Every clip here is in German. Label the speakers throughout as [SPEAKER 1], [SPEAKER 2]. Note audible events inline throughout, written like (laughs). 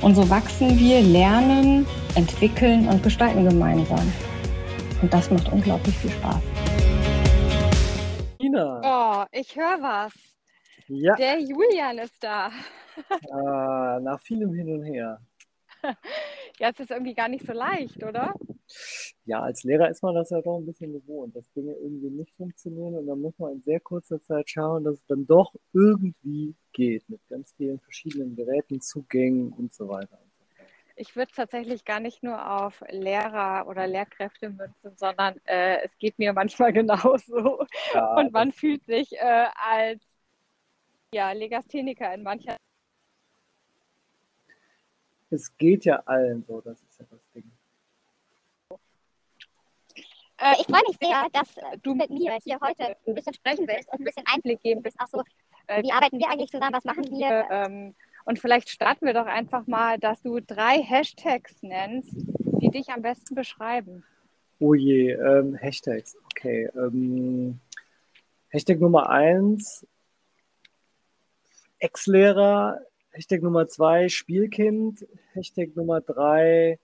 [SPEAKER 1] Und so wachsen wir, lernen, entwickeln und gestalten gemeinsam. Und das macht unglaublich viel Spaß.
[SPEAKER 2] Nina.
[SPEAKER 3] Oh, ich höre was.
[SPEAKER 2] Ja.
[SPEAKER 3] Der Julian ist da. (laughs)
[SPEAKER 2] Äh, nach vielem Hin und Her. (laughs)
[SPEAKER 3] Ja, es ist irgendwie gar nicht so leicht, oder?
[SPEAKER 2] Ja, als Lehrer ist man das ja doch ein bisschen gewohnt, dass Dinge irgendwie nicht funktionieren und dann muss man in sehr kurzer Zeit schauen, dass es dann doch irgendwie geht mit ganz vielen verschiedenen Geräten, Zugängen und so weiter.
[SPEAKER 3] Ich würde tatsächlich gar nicht nur auf Lehrer oder Lehrkräfte münzen, sondern äh, es geht mir manchmal (laughs) genauso.
[SPEAKER 2] Ja,
[SPEAKER 3] und man fühlt sich äh, als ja, Legastheniker in mancher
[SPEAKER 2] es geht ja allen so, das ist ja das Ding.
[SPEAKER 4] Äh, ich freue mich sehr, dass äh, du mit mir hier heute ein bisschen sprechen willst und ein bisschen Einblick geben willst. Ach so, äh, wie arbeiten wir eigentlich zusammen? Was machen wir?
[SPEAKER 3] Ähm, und vielleicht starten wir doch einfach mal, dass du drei Hashtags nennst, die dich am besten beschreiben.
[SPEAKER 2] Oh je, ähm, Hashtags, okay. Ähm, Hashtag Nummer eins, Ex-Lehrer, Hashtag Nummer zwei, Spielkind, Hashtag Nummer drei,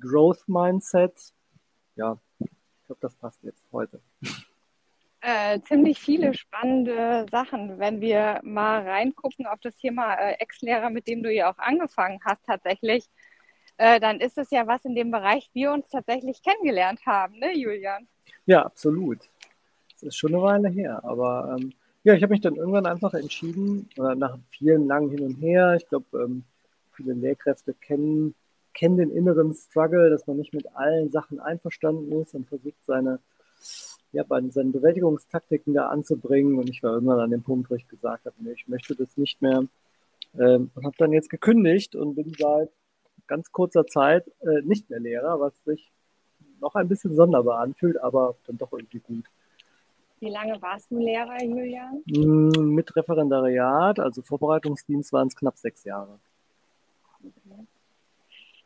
[SPEAKER 2] Growth Mindset. Ja, ich glaube, das passt jetzt heute.
[SPEAKER 3] Äh, ziemlich viele spannende Sachen. Wenn wir mal reingucken auf das Thema äh, Ex-Lehrer, mit dem du ja auch angefangen hast tatsächlich, äh, dann ist es ja was in dem Bereich, wir uns tatsächlich kennengelernt haben, ne, Julian?
[SPEAKER 2] Ja, absolut. Das ist schon eine Weile her, aber ähm, ja, ich habe mich dann irgendwann einfach entschieden, äh, nach vielen langen Hin und Her, ich glaube, ähm, viele Lehrkräfte kennen, kennen den inneren Struggle, dass man nicht mit allen Sachen einverstanden ist und versucht, seine, ja, seine Bewältigungstaktiken da anzubringen. Und ich war irgendwann an dem Punkt, wo ich gesagt habe, nee, ich möchte das nicht mehr. Ähm, und habe dann jetzt gekündigt und bin seit ganz kurzer Zeit äh, nicht mehr Lehrer, was sich noch ein bisschen sonderbar anfühlt, aber dann doch irgendwie gut.
[SPEAKER 3] Wie lange warst du Lehrer, Julian?
[SPEAKER 2] Mm, Mit Referendariat, also Vorbereitungsdienst, waren es knapp sechs Jahre.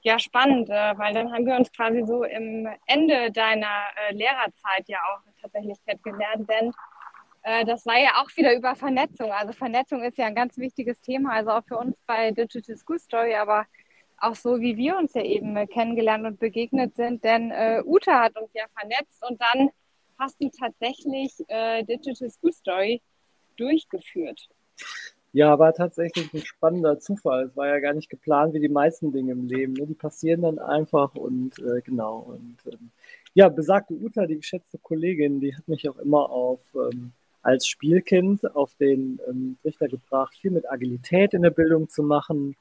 [SPEAKER 3] Ja, spannend, äh, weil dann haben wir uns quasi so im Ende deiner äh, Lehrerzeit ja auch tatsächlich kennengelernt, denn äh, das war ja auch wieder über Vernetzung. Also Vernetzung ist ja ein ganz wichtiges Thema, also auch für uns bei Digital School Story, aber auch so, wie wir uns ja eben kennengelernt und begegnet sind, denn Uta hat uns ja vernetzt und dann hast du tatsächlich Digital School Story durchgeführt.
[SPEAKER 2] Ja, war tatsächlich ein spannender Zufall. Es war ja gar nicht geplant wie die meisten Dinge im Leben. Ne? Die passieren dann einfach und äh, genau. Und ähm, ja, besagte Uta, die geschätzte Kollegin, die hat mich auch immer auf ähm, als Spielkind auf den ähm, Trichter gebracht, viel mit Agilität in der Bildung zu machen.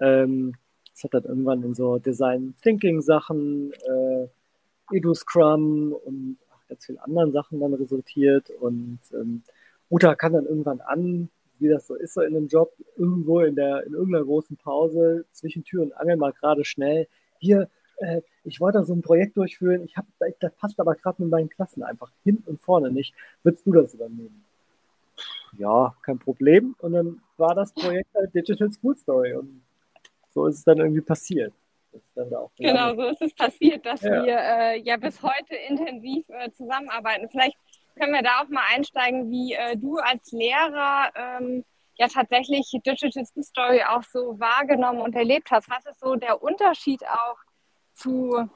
[SPEAKER 2] Ähm, das hat dann irgendwann in so Design Thinking Sachen, äh, Edu Scrum und ganz vielen anderen Sachen dann resultiert. Und ähm, Uta kann dann irgendwann an, wie das so ist so in einem Job, irgendwo in der in irgendeiner großen Pause zwischen Tür und Angel mal gerade schnell hier. Äh, ich wollte so ein Projekt durchführen. Ich habe, das passt aber gerade mit meinen Klassen einfach hinten und vorne nicht. Würdest du das übernehmen? Ja, kein Problem. Und dann war das Projekt halt Digital School Story und so ist es dann irgendwie passiert
[SPEAKER 3] genau, so ist es passiert, dass ja. wir äh, ja bis heute intensiv äh, zusammenarbeiten. Vielleicht können wir da auch mal einsteigen, wie äh, du als Lehrer ähm, ja tatsächlich Digital School Story auch so wahrgenommen und erlebt hast. Was ist so der Unterschied auch zu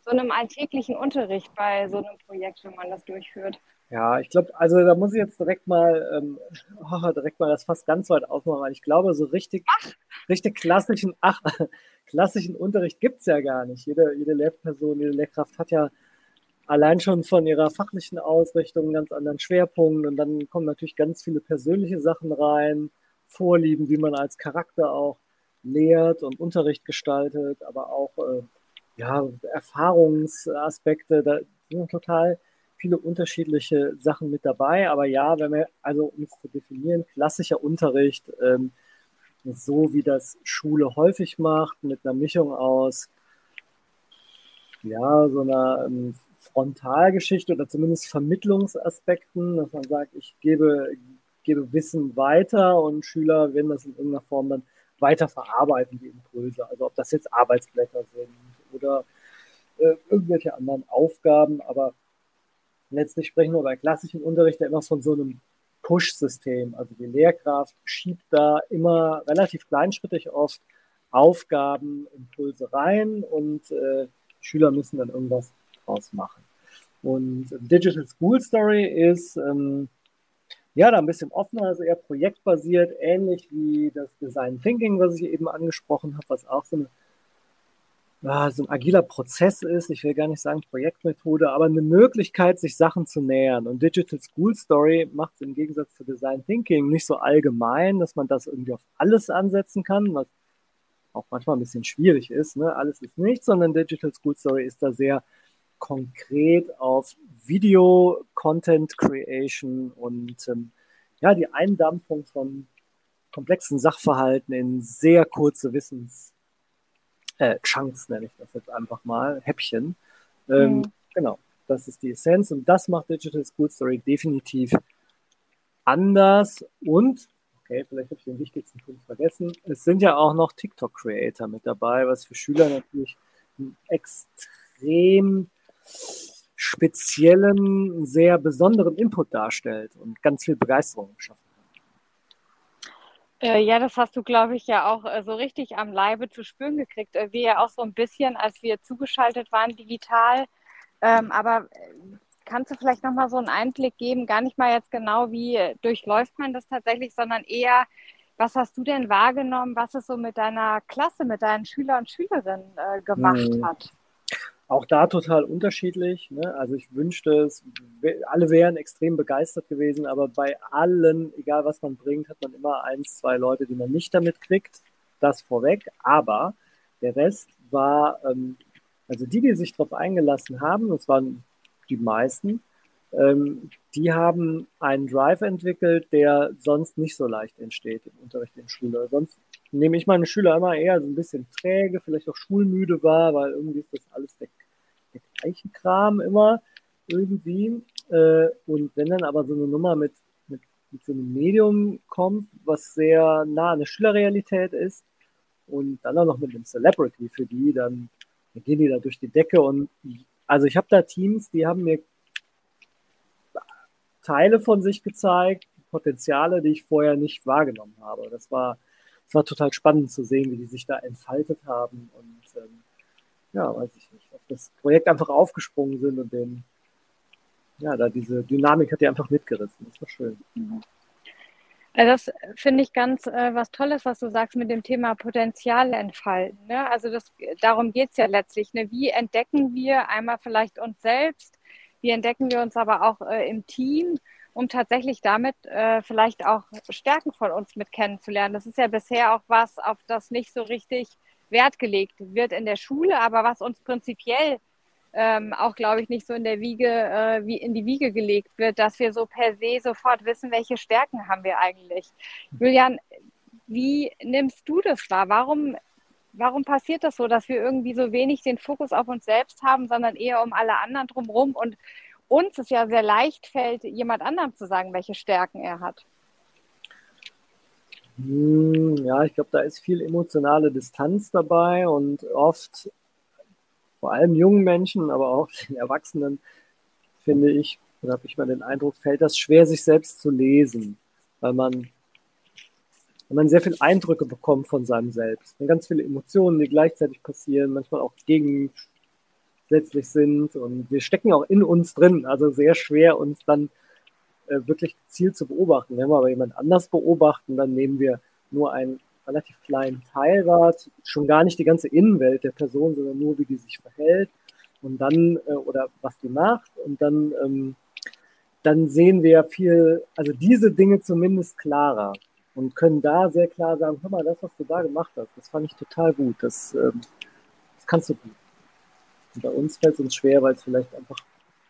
[SPEAKER 3] so einem alltäglichen Unterricht bei so einem Projekt, wenn man das durchführt?
[SPEAKER 2] Ja, ich glaube, also da muss ich jetzt direkt mal, ähm, (laughs) oh, direkt mal das fast ganz weit aufmachen, weil ich glaube, so richtig, ach. richtig klassischen, ach, (laughs) klassischen Unterricht gibt es ja gar nicht. Jede, jede Lehrperson, jede Lehrkraft hat ja allein schon von ihrer fachlichen Ausrichtung einen ganz anderen Schwerpunkt. Und dann kommen natürlich ganz viele persönliche Sachen rein, Vorlieben, wie man als Charakter auch lehrt und Unterricht gestaltet, aber auch äh, ja, Erfahrungsaspekte, da sind total viele unterschiedliche Sachen mit dabei. Aber ja, wenn wir, also um es zu definieren, klassischer Unterricht, ähm, so wie das Schule häufig macht, mit einer Mischung aus, ja, so einer ähm, Frontalgeschichte oder zumindest Vermittlungsaspekten, dass man sagt, ich gebe, gebe Wissen weiter und Schüler werden das in irgendeiner Form dann weiter verarbeiten, die Impulse. Also ob das jetzt Arbeitsblätter sind oder äh, irgendwelche anderen Aufgaben, aber letztlich sprechen wir bei klassischem Unterricht ja immer von so einem Push-System. Also die Lehrkraft schiebt da immer relativ kleinschrittig oft Aufgaben, Impulse rein und äh, Schüler müssen dann irgendwas draus machen. Und Digital School Story ist ähm, ja da ein bisschen offener, also eher projektbasiert, ähnlich wie das Design Thinking, was ich eben angesprochen habe, was auch so eine so ein agiler Prozess ist, ich will gar nicht sagen Projektmethode, aber eine Möglichkeit, sich Sachen zu nähern. Und Digital School Story macht es im Gegensatz zu Design Thinking nicht so allgemein, dass man das irgendwie auf alles ansetzen kann, was auch manchmal ein bisschen schwierig ist. Ne? Alles ist nichts, sondern Digital School Story ist da sehr konkret auf Video, Content Creation und ähm, ja, die Eindampfung von komplexen Sachverhalten in sehr kurze Wissens äh, Chunks nenne ich das jetzt einfach mal, Häppchen. Ähm, mhm. Genau, das ist die Essenz und das macht Digital School Story definitiv anders und, okay, vielleicht habe ich den wichtigsten Punkt vergessen, es sind ja auch noch TikTok-Creator mit dabei, was für Schüler natürlich einen extrem speziellen, sehr besonderen Input darstellt und ganz viel Begeisterung schafft.
[SPEAKER 3] Äh, ja, das hast du, glaube ich, ja auch äh, so richtig am Leibe zu spüren gekriegt. Äh, wir ja auch so ein bisschen, als wir zugeschaltet waren digital. Ähm, aber äh, kannst du vielleicht nochmal so einen Einblick geben, gar nicht mal jetzt genau, wie durchläuft man das tatsächlich, sondern eher, was hast du denn wahrgenommen, was es so mit deiner Klasse, mit deinen Schüler und Schülerinnen gemacht hm. hat?
[SPEAKER 2] Auch da total unterschiedlich. Ne? Also ich wünschte, es, alle wären extrem begeistert gewesen, aber bei allen, egal was man bringt, hat man immer eins, zwei Leute, die man nicht damit kriegt. Das vorweg. Aber der Rest war, ähm, also die, die sich darauf eingelassen haben, das waren die meisten, ähm, die haben einen Drive entwickelt, der sonst nicht so leicht entsteht im Unterricht in Schule. Sonst nehme ich meine Schüler immer eher so ein bisschen träge, vielleicht auch schulmüde war, weil irgendwie ist das alles der, der gleiche Kram immer irgendwie. Äh, und wenn dann aber so eine Nummer mit, mit, mit so einem Medium kommt, was sehr nah an der Schülerrealität ist und dann auch noch mit einem Celebrity für die, dann, dann gehen die da durch die Decke und also ich habe da Teams, die haben mir Teile von sich gezeigt, Potenziale, die ich vorher nicht wahrgenommen habe. Das war es war total spannend zu sehen, wie die sich da entfaltet haben und ähm, ja, weiß ich nicht, auf das Projekt einfach aufgesprungen sind und den, ja, da diese Dynamik hat die einfach mitgerissen. Das war schön. Mhm.
[SPEAKER 3] Also das finde ich ganz äh, was Tolles, was du sagst mit dem Thema Potenzial entfalten. Ne? Also das, darum geht es ja letztlich. Ne? Wie entdecken wir einmal vielleicht uns selbst, wie entdecken wir uns aber auch äh, im Team um tatsächlich damit äh, vielleicht auch Stärken von uns mit kennenzulernen. Das ist ja bisher auch was, auf das nicht so richtig Wert gelegt wird in der Schule, aber was uns prinzipiell ähm, auch, glaube ich, nicht so in der Wiege, äh, wie in die Wiege gelegt wird, dass wir so per se sofort wissen, welche Stärken haben wir eigentlich. Julian, wie nimmst du das wahr? Warum, warum passiert das so, dass wir irgendwie so wenig den Fokus auf uns selbst haben, sondern eher um alle anderen drumherum und uns es ja sehr leicht fällt, jemand anderem zu sagen, welche Stärken er hat.
[SPEAKER 2] Hm, ja, ich glaube, da ist viel emotionale Distanz dabei und oft, vor allem jungen Menschen, aber auch (laughs) den Erwachsenen, finde ich, oder habe ich mal den Eindruck, fällt das schwer, sich selbst zu lesen, weil man, weil man sehr viele Eindrücke bekommt von seinem Selbst. Ganz viele Emotionen, die gleichzeitig passieren, manchmal auch gegen grundsätzlich sind und wir stecken auch in uns drin, also sehr schwer uns dann äh, wirklich gezielt zu beobachten. Wenn wir aber jemand anders beobachten, dann nehmen wir nur einen relativ kleinen Teil wahr, schon gar nicht die ganze Innenwelt der Person, sondern nur, wie die sich verhält und dann, äh, oder was die macht und dann, ähm, dann sehen wir viel, also diese Dinge zumindest klarer und können da sehr klar sagen, hör mal, das, was du da gemacht hast, das fand ich total gut, das, ähm, das kannst du gut. Und bei uns fällt es uns schwer, weil es vielleicht einfach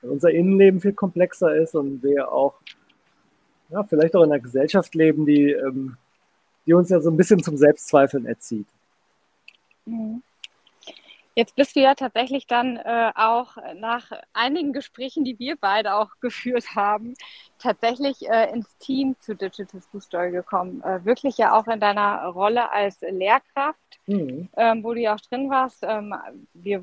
[SPEAKER 2] unser Innenleben viel komplexer ist und wir auch ja, vielleicht auch in einer Gesellschaft leben, die, ähm, die uns ja so ein bisschen zum Selbstzweifeln erzieht.
[SPEAKER 3] Mhm. Jetzt bist du ja tatsächlich dann äh, auch nach einigen Gesprächen, die wir beide auch (laughs) geführt haben, tatsächlich äh, ins Team zu Digital School Story gekommen. Äh, wirklich ja auch in deiner Rolle als Lehrkraft, mhm. ähm, wo du ja auch drin warst. Ähm, wir,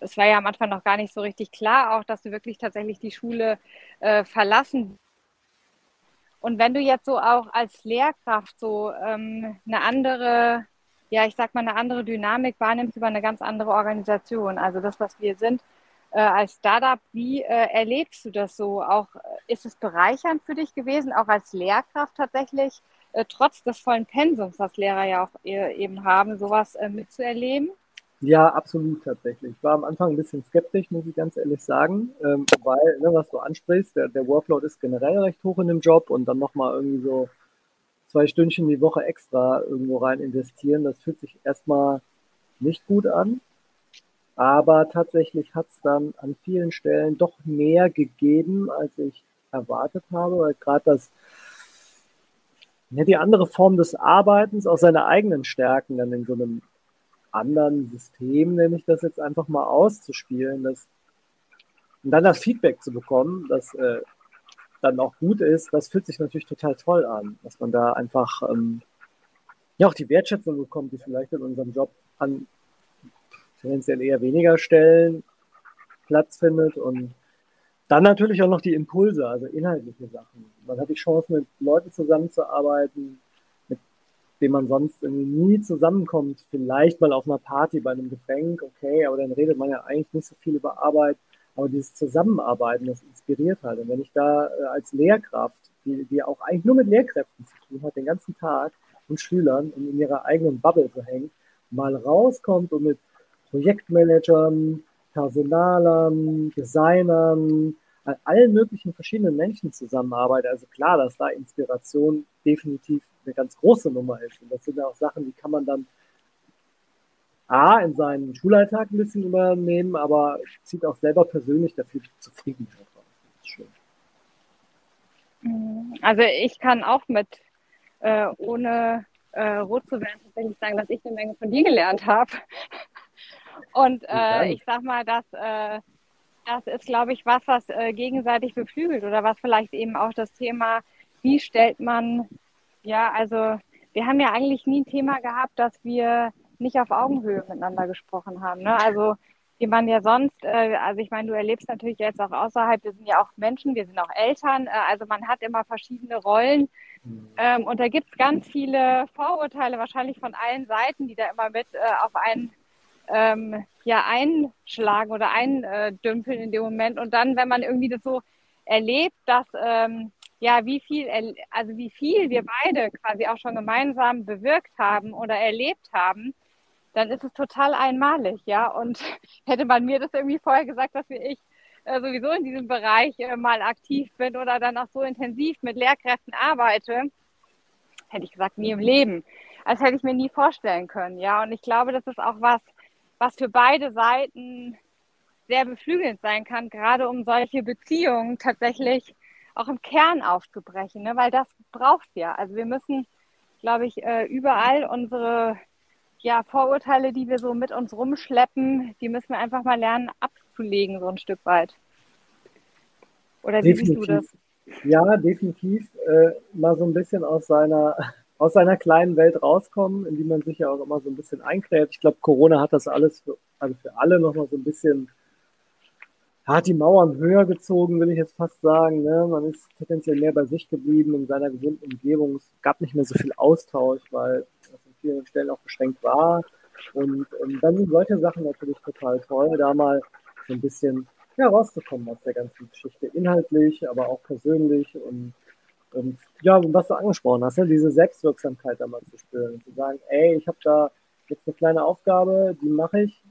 [SPEAKER 3] es war ja am Anfang noch gar nicht so richtig klar, auch dass du wirklich tatsächlich die Schule äh, verlassen und wenn du jetzt so auch als Lehrkraft so ähm, eine andere ja, ich sag mal, eine andere Dynamik wahrnimmst über eine ganz andere Organisation. Also das, was wir sind äh, als Startup, wie äh, erlebst du das so? Auch äh, ist es bereichernd für dich gewesen, auch als Lehrkraft tatsächlich, äh, trotz des vollen Pensums, was Lehrer ja auch äh, eben haben, sowas mitzuerleben?
[SPEAKER 2] Ja, absolut tatsächlich. Ich war am Anfang ein bisschen skeptisch, muss ich ganz ehrlich sagen, ähm, weil, ne, was du ansprichst, der, der Workload ist generell recht hoch in dem Job und dann nochmal irgendwie so zwei Stündchen die Woche extra irgendwo rein investieren. Das fühlt sich erstmal nicht gut an. Aber tatsächlich hat es dann an vielen Stellen doch mehr gegeben, als ich erwartet habe, weil gerade das, ja, die andere Form des Arbeitens, aus seine eigenen Stärken dann in so einem anderen System, nenne ich das jetzt einfach mal auszuspielen, das, und dann das Feedback zu bekommen, dass äh, dann auch gut ist, das fühlt sich natürlich total toll an, dass man da einfach ähm, ja auch die Wertschätzung bekommt, die vielleicht in unserem Job an tendenziell eher weniger Stellen Platz findet und dann natürlich auch noch die Impulse, also inhaltliche Sachen. Man hat die Chance, mit Leuten zusammenzuarbeiten, denen man sonst nie zusammenkommt. Vielleicht mal auf einer Party bei einem Getränk, okay, aber dann redet man ja eigentlich nicht so viel über Arbeit. Aber dieses Zusammenarbeiten, das inspiriert halt. Und wenn ich da äh, als Lehrkraft, die, die auch eigentlich nur mit Lehrkräften zu tun hat, den ganzen Tag und Schülern und in ihrer eigenen Bubble so hängt, mal rauskommt und mit Projektmanagern, Personalern, Designern, allen möglichen verschiedenen Menschen zusammenarbeitet. Also klar, dass da Inspiration definitiv eine ganz große Nummer ist. Und das sind ja auch Sachen, die kann man dann A, in seinen Schulalltag ein bisschen übernehmen, aber zieht auch selber persönlich dafür Zufriedenheit raus. Das ist schön.
[SPEAKER 3] Mhm. Also ich kann auch mit, äh, ohne äh, rot zu werden, tatsächlich sagen, dass ich eine Menge von dir gelernt habe. (laughs) Und äh, ich sag mal, dass äh, das ist, glaube ich, was, was äh, gegenseitig beflügelt oder was vielleicht eben auch das Thema, wie stellt man, ja, also wir haben ja eigentlich nie ein Thema gehabt, dass wir nicht auf Augenhöhe miteinander gesprochen haben. Ne? Also wie man ja sonst, äh, also ich meine, du erlebst natürlich jetzt auch außerhalb, wir sind ja auch Menschen, wir sind auch Eltern, äh, also man hat immer verschiedene Rollen mhm. ähm, und da gibt es ganz viele Vorurteile, wahrscheinlich von allen Seiten, die da immer mit äh, auf einen ähm, ja, einschlagen oder eindümpeln in dem Moment. Und dann, wenn man irgendwie das so erlebt, dass ähm, ja, wie viel, also wie viel wir beide quasi auch schon gemeinsam bewirkt haben oder erlebt haben, dann ist es total einmalig, ja. Und (laughs) hätte man mir das irgendwie vorher gesagt, dass ich äh, sowieso in diesem Bereich äh, mal aktiv bin oder dann auch so intensiv mit Lehrkräften arbeite, hätte ich gesagt, nie im Leben. Als hätte ich mir nie vorstellen können, ja. Und ich glaube, das ist auch was, was für beide Seiten sehr beflügelnd sein kann, gerade um solche Beziehungen tatsächlich auch im Kern aufzubrechen, ne? weil das braucht ja. Also wir müssen, glaube ich, äh, überall unsere ja, Vorurteile, die wir so mit uns rumschleppen, die müssen wir einfach mal lernen abzulegen, so ein Stück weit. Oder wie definitiv. siehst du das?
[SPEAKER 2] Ja, definitiv. Äh, mal so ein bisschen aus seiner, aus seiner kleinen Welt rauskommen, in die man sich ja auch immer so ein bisschen einkräht. Ich glaube, Corona hat das alles für, also für alle nochmal so ein bisschen, hat die Mauern höher gezogen, will ich jetzt fast sagen. Ne? Man ist potenziell mehr bei sich geblieben in seiner gewohnten Umgebung. Es gab nicht mehr so viel Austausch, weil vielen Stellen auch beschränkt war. Und ähm, dann sind solche Sachen natürlich total toll, da mal so ein bisschen ja, rauszukommen aus der ganzen Geschichte, inhaltlich, aber auch persönlich und, und ja, was du angesprochen hast, ne, diese Selbstwirksamkeit da mal zu spüren, zu sagen, ey, ich habe da jetzt eine kleine Aufgabe, die mache ich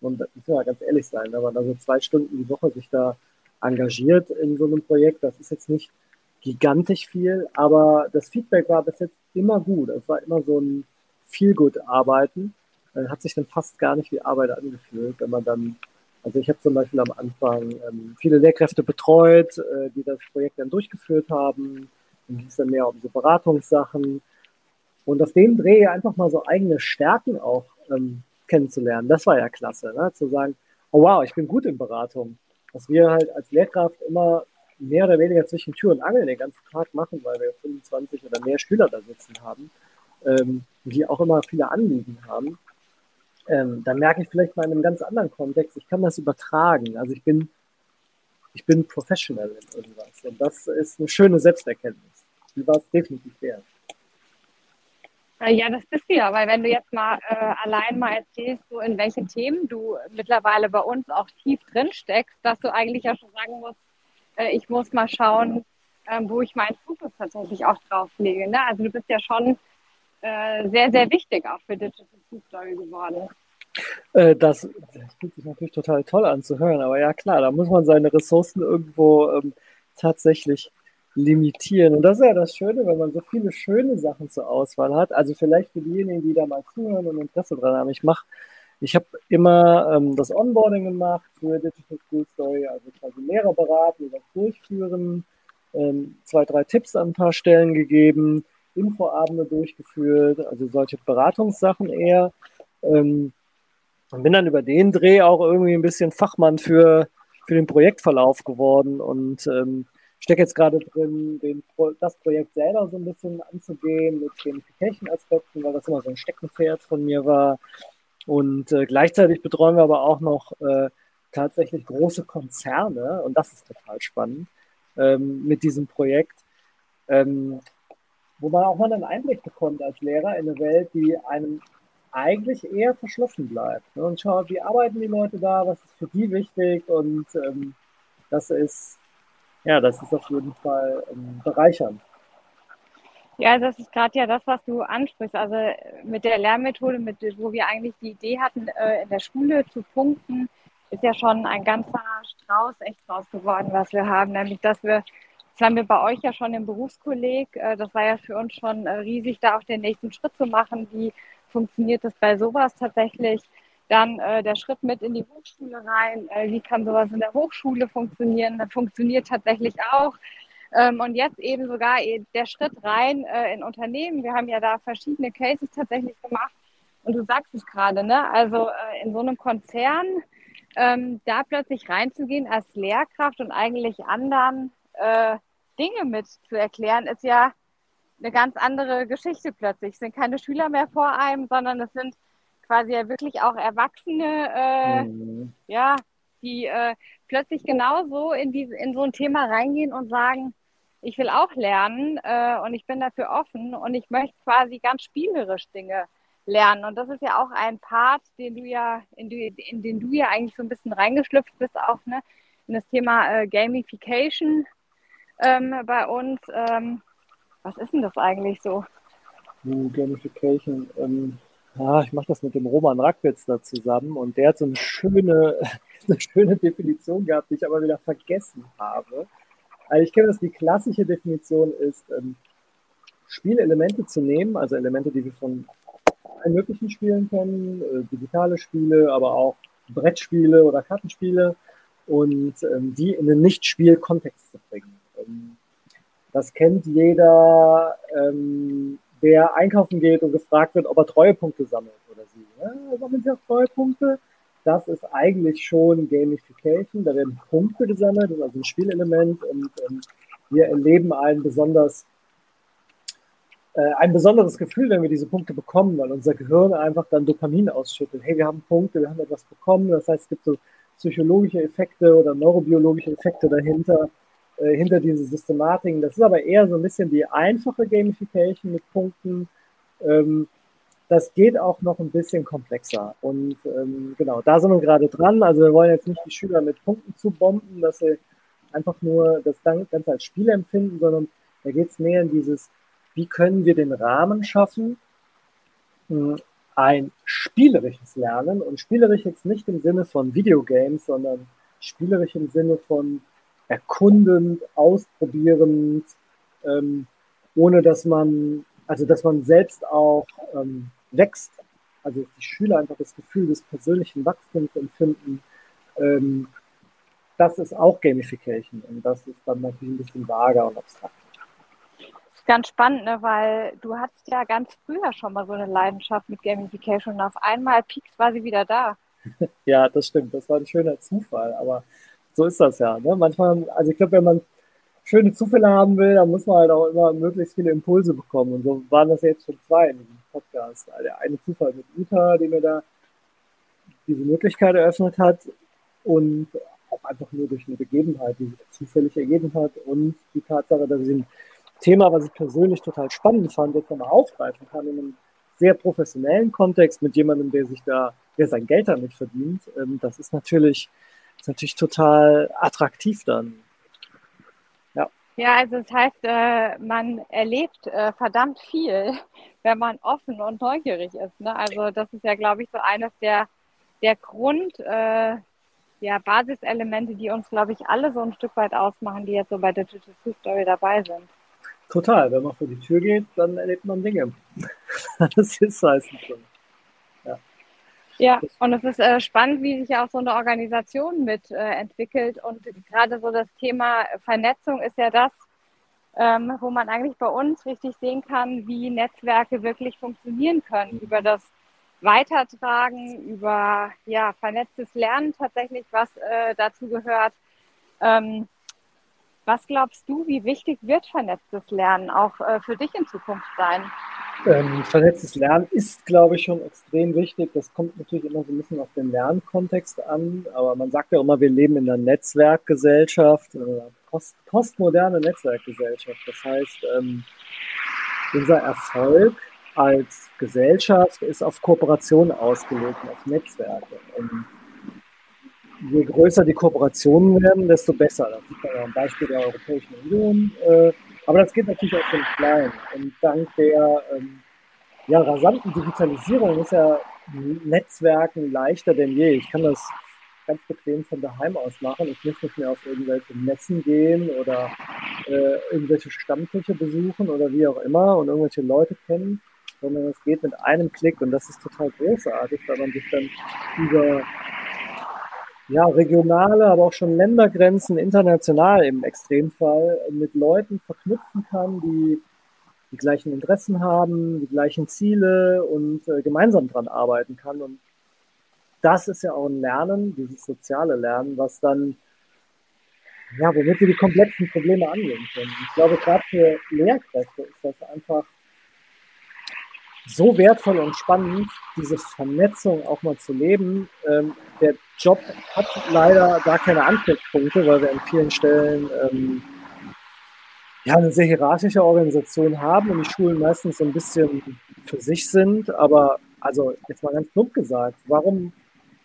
[SPEAKER 2] und das müssen wir ganz ehrlich sein, wenn man also zwei Stunden die Woche sich da engagiert in so einem Projekt, das ist jetzt nicht gigantisch viel, aber das Feedback war bis jetzt immer gut. Es war immer so ein Feel-Good-Arbeiten. Hat sich dann fast gar nicht wie Arbeit angefühlt, wenn man dann, also ich habe zum Beispiel am Anfang ähm, viele Lehrkräfte betreut, äh, die das Projekt dann durchgeführt haben. Dann ging es dann mehr um so Beratungssachen. Und auf dem Dreh einfach mal so eigene Stärken auch ähm, kennenzulernen, das war ja klasse, ne? zu sagen, oh wow, ich bin gut in Beratung. Was wir halt als Lehrkraft immer mehr oder weniger zwischen Tür und Angel den ganzen Tag machen, weil wir 25 oder mehr Schüler da sitzen haben, ähm, die auch immer viele Anliegen haben, ähm, dann merke ich vielleicht mal in einem ganz anderen Kontext, ich kann das übertragen. Also ich bin, ich bin professional in irgendwas. Und das ist eine schöne Selbsterkenntnis. Die war es definitiv wert.
[SPEAKER 3] Äh, ja, das bist du ja, weil wenn du jetzt mal äh, allein mal erzählst, so in welche Themen du mittlerweile bei uns auch tief drin steckst, dass du eigentlich ja schon sagen musst, äh, ich muss mal schauen, äh, wo ich meinen Fokus tatsächlich auch drauf lege. Ne? Also du bist ja schon äh, sehr, sehr wichtig auch für Digital Food Story geworden.
[SPEAKER 2] Äh, das, das, fühlt sich natürlich total toll an zu hören, aber ja klar, da muss man seine Ressourcen irgendwo ähm, tatsächlich limitieren. Und das ist ja das Schöne, wenn man so viele schöne Sachen zur Auswahl hat. Also vielleicht für diejenigen, die da mal zuhören und Interesse dran haben. Ich mache, ich habe immer ähm, das Onboarding gemacht für Digital School Story, also quasi Lehrer beraten, das durchführen, ähm, zwei, drei Tipps an ein paar Stellen gegeben, Infoabende durchgeführt, also solche Beratungssachen eher. Ähm, und bin dann über den Dreh auch irgendwie ein bisschen Fachmann für, für den Projektverlauf geworden und ähm, stecke jetzt gerade drin, den, das Projekt selber so ein bisschen anzugehen mit Gamification-Aspekten, weil das immer so ein Steckenpferd von mir war. Und äh, gleichzeitig betreuen wir aber auch noch äh, tatsächlich große Konzerne und das ist total spannend ähm, mit diesem Projekt, ähm, wo man auch mal einen Einblick bekommt als Lehrer in eine Welt, die einem eigentlich eher verschlossen bleibt. Ne? Und schaut, wie arbeiten die Leute da, was ist für die wichtig und ähm, das ist ja, das ist auf jeden Fall ähm, bereichernd.
[SPEAKER 3] Ja, das ist gerade ja das, was du ansprichst. Also mit der Lernmethode, mit, wo wir eigentlich die Idee hatten, äh, in der Schule zu punkten, ist ja schon ein ganzer Strauß echt raus geworden, was wir haben. Nämlich, dass wir, das haben wir bei euch ja schon im Berufskolleg, äh, das war ja für uns schon äh, riesig, da auch den nächsten Schritt zu machen. Wie funktioniert das bei sowas tatsächlich? Dann äh, der Schritt mit in die Hochschule rein. Äh, wie kann sowas in der Hochschule funktionieren? Das funktioniert tatsächlich auch. Ähm, und jetzt eben sogar der Schritt rein äh, in Unternehmen. Wir haben ja da verschiedene Cases tatsächlich gemacht. Und du sagst es gerade, ne? Also äh, in so einem Konzern ähm, da plötzlich reinzugehen als Lehrkraft und eigentlich anderen äh, Dinge mit zu erklären, ist ja eine ganz andere Geschichte plötzlich. Es sind keine Schüler mehr vor einem, sondern es sind quasi ja wirklich auch Erwachsene, äh, mhm. ja, die äh, plötzlich genauso in, diese, in so ein Thema reingehen und sagen, ich will auch lernen äh, und ich bin dafür offen und ich möchte quasi ganz spielerisch Dinge lernen. Und das ist ja auch ein Part, den du ja, in, die, in den du ja eigentlich so ein bisschen reingeschlüpft bist, auch ne, in das Thema äh, Gamification ähm, bei uns. Ähm, was ist denn das eigentlich so?
[SPEAKER 2] Gamification, ähm, ja, ich mache das mit dem Roman Rackwitz da zusammen und der hat so eine schöne, (laughs) eine schöne Definition gehabt, die ich aber wieder vergessen habe. Also ich kenne das, die klassische Definition ist, ähm, Spielelemente zu nehmen, also Elemente, die wir von allen möglichen Spielen kennen, äh, digitale Spiele, aber auch Brettspiele oder Kartenspiele und ähm, die in den Nicht-Spiel-Kontext zu bringen. Ähm, das kennt jeder ähm, der einkaufen geht und gefragt wird, ob er Treuepunkte sammelt oder sie. Ja, sammeln sie auch Treuepunkte? Das ist eigentlich schon Gamification. Da werden Punkte gesammelt, das ist also ein Spielelement und ähm, wir erleben ein besonders äh, ein besonderes Gefühl, wenn wir diese Punkte bekommen, weil unser Gehirn einfach dann Dopamin ausschüttet. Hey, wir haben Punkte, wir haben etwas bekommen. Das heißt, es gibt so psychologische Effekte oder neurobiologische Effekte dahinter, äh, hinter diese Systematiken. Das ist aber eher so ein bisschen die einfache Gamification mit Punkten. Ähm, das geht auch noch ein bisschen komplexer. Und ähm, genau, da sind wir gerade dran. Also wir wollen jetzt nicht die Schüler mit Punkten zu bomben, dass sie einfach nur das Ganze als Spiel empfinden, sondern da geht es mehr in dieses, wie können wir den Rahmen schaffen, hm, ein spielerisches Lernen und spielerisch jetzt nicht im Sinne von Videogames, sondern spielerisch im Sinne von erkundend, ausprobierend, ähm, ohne dass man, also dass man selbst auch ähm, wächst. Also die Schüler einfach das Gefühl des persönlichen Wachstums empfinden. Ähm, das ist auch Gamification und das ist dann natürlich ein bisschen vager und abstrakt.
[SPEAKER 3] Das ist ganz spannend, ne? weil du hattest ja ganz früher schon mal so eine Leidenschaft mit Gamification und auf einmal piekst war sie wieder da. (laughs)
[SPEAKER 2] ja, das stimmt. Das war ein schöner Zufall, aber so ist das ja. Ne? Manchmal, also ich glaube, wenn man schöne Zufälle haben will, dann muss man halt auch immer möglichst viele Impulse bekommen. Und so waren das jetzt schon zwei in diesem Podcast. Der eine Zufall mit Uta, der mir da diese Möglichkeit eröffnet hat und auch einfach nur durch eine Begebenheit, die sich zufällig ergeben hat und die Tatsache, dass ich ein Thema, was ich persönlich total spannend fand, jetzt nochmal aufgreifen kann in einem sehr professionellen Kontext mit jemandem, der sich da, der sein Geld damit verdient. Ähm, das ist natürlich, ist natürlich total attraktiv dann.
[SPEAKER 3] Ja. Ja, also das heißt, äh, man erlebt äh, verdammt viel, (laughs) wenn man offen und neugierig ist. Ne? Also das ist ja, glaube ich, so eines der, der Grund, äh, ja, Basiselemente, die uns, glaube ich, alle so ein Stück weit ausmachen, die jetzt so bei Digital Food Story dabei sind.
[SPEAKER 2] Total, wenn man vor die Tür geht, dann erlebt man Dinge. (laughs) das ist meistens so.
[SPEAKER 3] Ja. ja, und es ist äh, spannend, wie sich auch so eine Organisation mit äh, entwickelt. Und gerade so das Thema Vernetzung ist ja das, ähm, wo man eigentlich bei uns richtig sehen kann, wie Netzwerke wirklich funktionieren können über das Weitertragen, über ja, vernetztes Lernen tatsächlich, was äh, dazu gehört. Ähm, was glaubst du, wie wichtig wird vernetztes Lernen auch äh, für dich in Zukunft sein?
[SPEAKER 2] Ähm, vernetztes Lernen ist, glaube ich, schon extrem wichtig. Das kommt natürlich immer so ein bisschen auf den Lernkontext an, aber man sagt ja immer, wir leben in einer Netzwerkgesellschaft, äh, post postmoderne Netzwerkgesellschaft. Das heißt, ähm, unser Erfolg als Gesellschaft ist auf Kooperation ausgelegt, auf Netzwerke. Und je größer die Kooperationen werden, desto besser. Das ist ein Beispiel der Europäischen Union. Äh, aber das geht natürlich auch von klein. Und dank der ähm, ja, rasanten Digitalisierung ist ja Netzwerken leichter denn je. Ich kann das ganz bequem von daheim aus machen. Ich muss nicht mehr auf irgendwelche Messen gehen oder äh, irgendwelche Stammtische besuchen oder wie auch immer und irgendwelche Leute kennen, sondern es geht mit einem Klick und das ist total großartig, weil man sich dann über ja, regionale, aber auch schon Ländergrenzen, international im Extremfall, mit Leuten verknüpfen kann, die die gleichen Interessen haben, die gleichen Ziele und äh, gemeinsam dran arbeiten kann. Und das ist ja auch ein Lernen, dieses soziale Lernen, was dann, ja, womit wir die komplexen Probleme angehen können. Ich glaube, gerade für Lehrkräfte ist das einfach so wertvoll und spannend, diese Vernetzung auch mal zu leben. Ähm, der Job hat leider gar keine Anknüpfpunkte, weil wir an vielen Stellen ähm, ja, eine sehr hierarchische Organisation haben und die Schulen meistens so ein bisschen für sich sind. Aber also jetzt mal ganz plump gesagt, warum,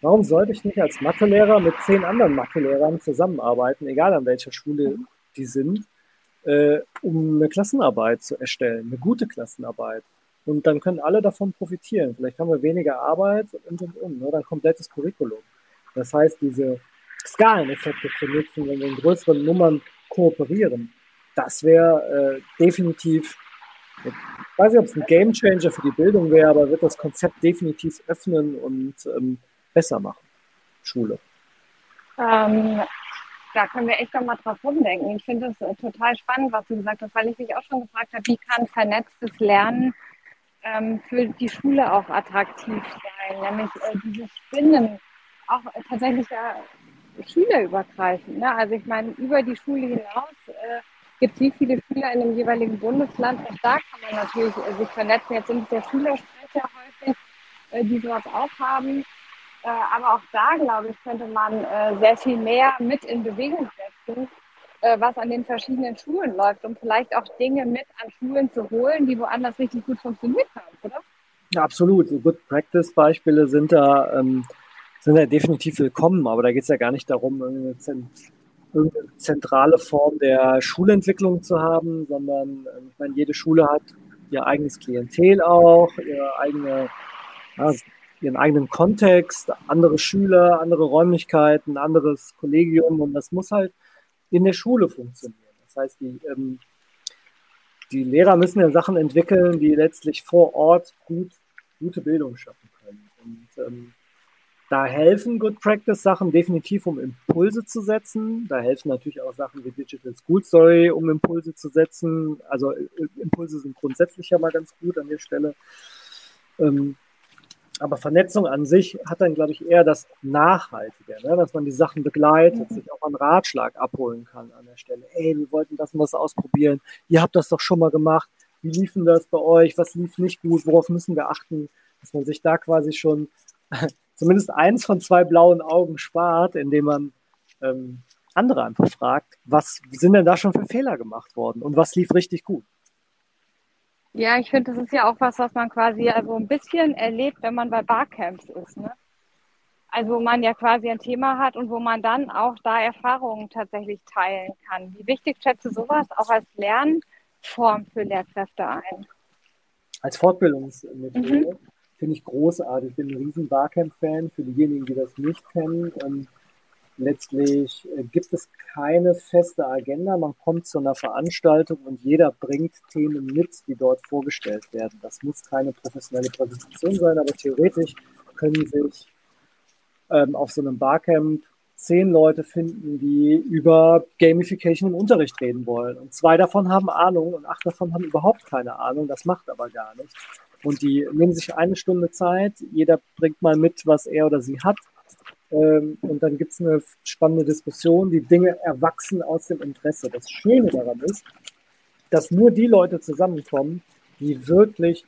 [SPEAKER 2] warum sollte ich nicht als Mathelehrer mit zehn anderen Mathelehrern zusammenarbeiten, egal an welcher Schule die sind, äh, um eine Klassenarbeit zu erstellen, eine gute Klassenarbeit? Und dann können alle davon profitieren. Vielleicht haben wir weniger Arbeit und und und, oder ne? ein komplettes Curriculum. Das heißt, diese Skaleneffekte zu nutzen, wenn wir in größeren Nummern kooperieren, das wäre äh, definitiv, ich weiß nicht, ob es ein Game Changer für die Bildung wäre, aber wird das Konzept definitiv öffnen und ähm, besser machen. Schule.
[SPEAKER 3] Ähm, da können wir echt nochmal drauf rumdenken. Ich finde es äh, total spannend, was du gesagt hast, weil ich mich auch schon gefragt habe, wie kann vernetztes Lernen ähm, für die Schule auch attraktiv sein, nämlich äh, dieses Spinnen auch äh, tatsächlich ja schülerübergreifend. Ne? Also ich meine, über die Schule hinaus äh, gibt es wie viele Schüler in dem jeweiligen Bundesland. Auch da kann man natürlich äh, sich vernetzen. Jetzt sind es ja Schülersprecher häufig, äh, die sowas auch haben. Äh, aber auch da, glaube ich, könnte man sehr viel mehr mit in Bewegung setzen, äh, was an den verschiedenen Schulen läuft, um vielleicht auch Dinge mit an Schulen zu holen, die woanders richtig gut funktioniert haben, oder?
[SPEAKER 2] Ja, absolut. So Good Practice-Beispiele sind da, ähm, sind da definitiv willkommen, aber da geht es ja gar nicht darum, eine, irgendeine zentrale Form der Schulentwicklung zu haben, sondern ähm, ich meine, jede Schule hat ihr eigenes Klientel auch, ihre eigene, ja, ihren eigenen Kontext, andere Schüler, andere Räumlichkeiten, anderes Kollegium und das muss halt in der Schule funktionieren. Das heißt, die ähm, die Lehrer müssen ja Sachen entwickeln, die letztlich vor Ort gut, gute Bildung schaffen können. Und ähm, da helfen Good Practice Sachen definitiv, um Impulse zu setzen. Da helfen natürlich auch Sachen wie Digital School Story, um Impulse zu setzen. Also äh, Impulse sind grundsätzlich ja mal ganz gut an der Stelle. Ähm, aber Vernetzung an sich hat dann, glaube ich, eher das Nachhaltige, ne? dass man die Sachen begleitet, mhm. sich auch einen Ratschlag abholen kann an der Stelle. Ey, wir wollten das und das ausprobieren. Ihr habt das doch schon mal gemacht. Wie liefen das bei euch? Was lief nicht gut? Worauf müssen wir achten? Dass man sich da quasi schon (laughs) zumindest eins von zwei blauen Augen spart, indem man ähm, andere einfach fragt, was sind denn da schon für Fehler gemacht worden und was lief richtig gut?
[SPEAKER 3] Ja, ich finde, das ist ja auch was, was man quasi also ein bisschen erlebt, wenn man bei Barcamps ist. Ne? Also wo man ja quasi ein Thema hat und wo man dann auch da Erfahrungen tatsächlich teilen kann. Wie wichtig schätzt du sowas auch als Lernform für Lehrkräfte ein?
[SPEAKER 2] Als Fortbildungsmethode mhm. finde ich großartig. Ich bin ein riesen Barcamp-Fan. Für diejenigen, die das nicht kennen, ähm, Letztlich äh, gibt es keine feste Agenda. Man kommt zu einer Veranstaltung und jeder bringt Themen mit, die dort vorgestellt werden. Das muss keine professionelle Präsentation sein, aber theoretisch können sich ähm, auf so einem Barcamp zehn Leute finden, die über Gamification im Unterricht reden wollen. Und zwei davon haben Ahnung und acht davon haben überhaupt keine Ahnung. Das macht aber gar nichts. Und die nehmen sich eine Stunde Zeit. Jeder bringt mal mit, was er oder sie hat. Ähm, und dann gibt es eine spannende Diskussion. Die Dinge erwachsen aus dem Interesse. Das Schöne daran ist, dass nur die Leute zusammenkommen, die wirklich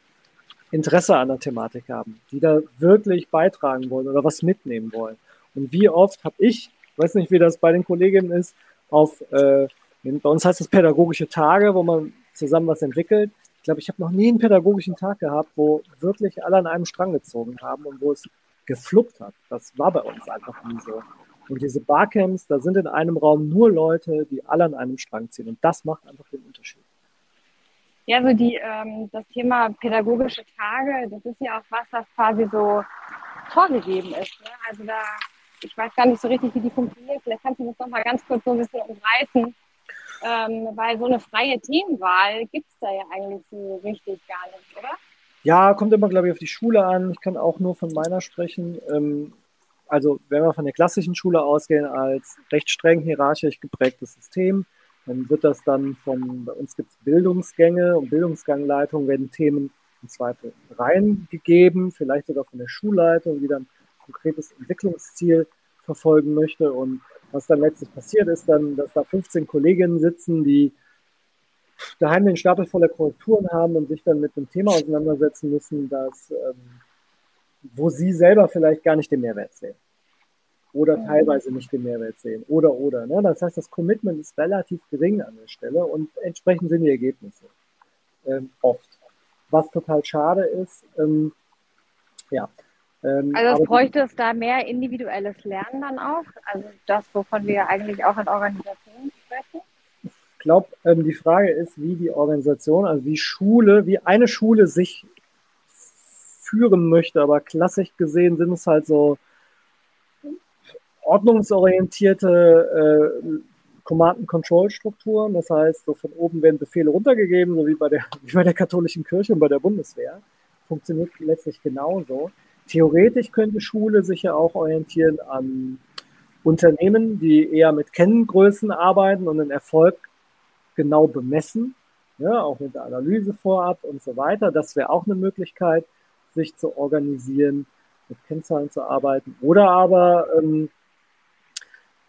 [SPEAKER 2] Interesse an der Thematik haben, die da wirklich beitragen wollen oder was mitnehmen wollen. Und wie oft habe ich, weiß nicht, wie das bei den Kolleginnen ist, auf, äh, bei uns heißt es pädagogische Tage, wo man zusammen was entwickelt. Ich glaube, ich habe noch nie einen pädagogischen Tag gehabt, wo wirklich alle an einem Strang gezogen haben und wo es gefluppt hat. Das war bei uns einfach nie so. Und diese Barcamps, da sind in einem Raum nur Leute, die alle an einem Strang ziehen. Und das macht einfach den Unterschied.
[SPEAKER 3] Ja, so die, ähm, das Thema pädagogische Tage, das ist ja auch was, das quasi so vorgegeben ist. Ne? Also da, ich weiß gar nicht so richtig, wie die funktioniert. Vielleicht kannst du das nochmal ganz kurz so ein bisschen umreißen. Ähm, weil so eine freie Themenwahl gibt es da ja eigentlich so richtig gar nicht, oder?
[SPEAKER 2] Ja, kommt immer, glaube ich, auf die Schule an. Ich kann auch nur von meiner sprechen. Ähm, also, wenn wir von der klassischen Schule ausgehen, als recht streng hierarchisch geprägtes System, dann wird das dann von, bei uns gibt es Bildungsgänge und Bildungsgangleitungen werden Themen im Zweifel reingegeben, vielleicht sogar von der Schulleitung, die dann ein konkretes Entwicklungsziel verfolgen möchte. Und was dann letztlich passiert ist, dann, dass da 15 Kolleginnen sitzen, die daheim den Stapel voller Korrekturen haben und sich dann mit einem Thema auseinandersetzen müssen, das, ähm, wo sie selber vielleicht gar nicht den Mehrwert sehen. Oder mhm. teilweise nicht den Mehrwert sehen. Oder, oder. Ne? Das heißt, das Commitment ist relativ gering an der Stelle und entsprechend sind die Ergebnisse. Ähm, oft. Was total schade ist, ähm, ja.
[SPEAKER 3] Ähm, also bräuchte es da mehr individuelles Lernen dann auch? Also das, wovon wir eigentlich auch in Organisationen sprechen?
[SPEAKER 2] Glaube, ähm, die Frage ist, wie die Organisation, also wie Schule, wie eine Schule sich führen möchte. Aber klassisch gesehen sind es halt so ordnungsorientierte äh, Command-and-Control-Strukturen. Das heißt, so von oben werden Befehle runtergegeben, so wie bei, der, (laughs) wie bei der katholischen Kirche und bei der Bundeswehr. Funktioniert letztlich genauso. Theoretisch könnte Schule sich ja auch orientieren an Unternehmen, die eher mit Kenngrößen arbeiten und den Erfolg genau bemessen, ja, auch mit der Analyse vorab und so weiter. Das wäre auch eine Möglichkeit, sich zu organisieren, mit Kennzahlen zu arbeiten. Oder aber, ähm,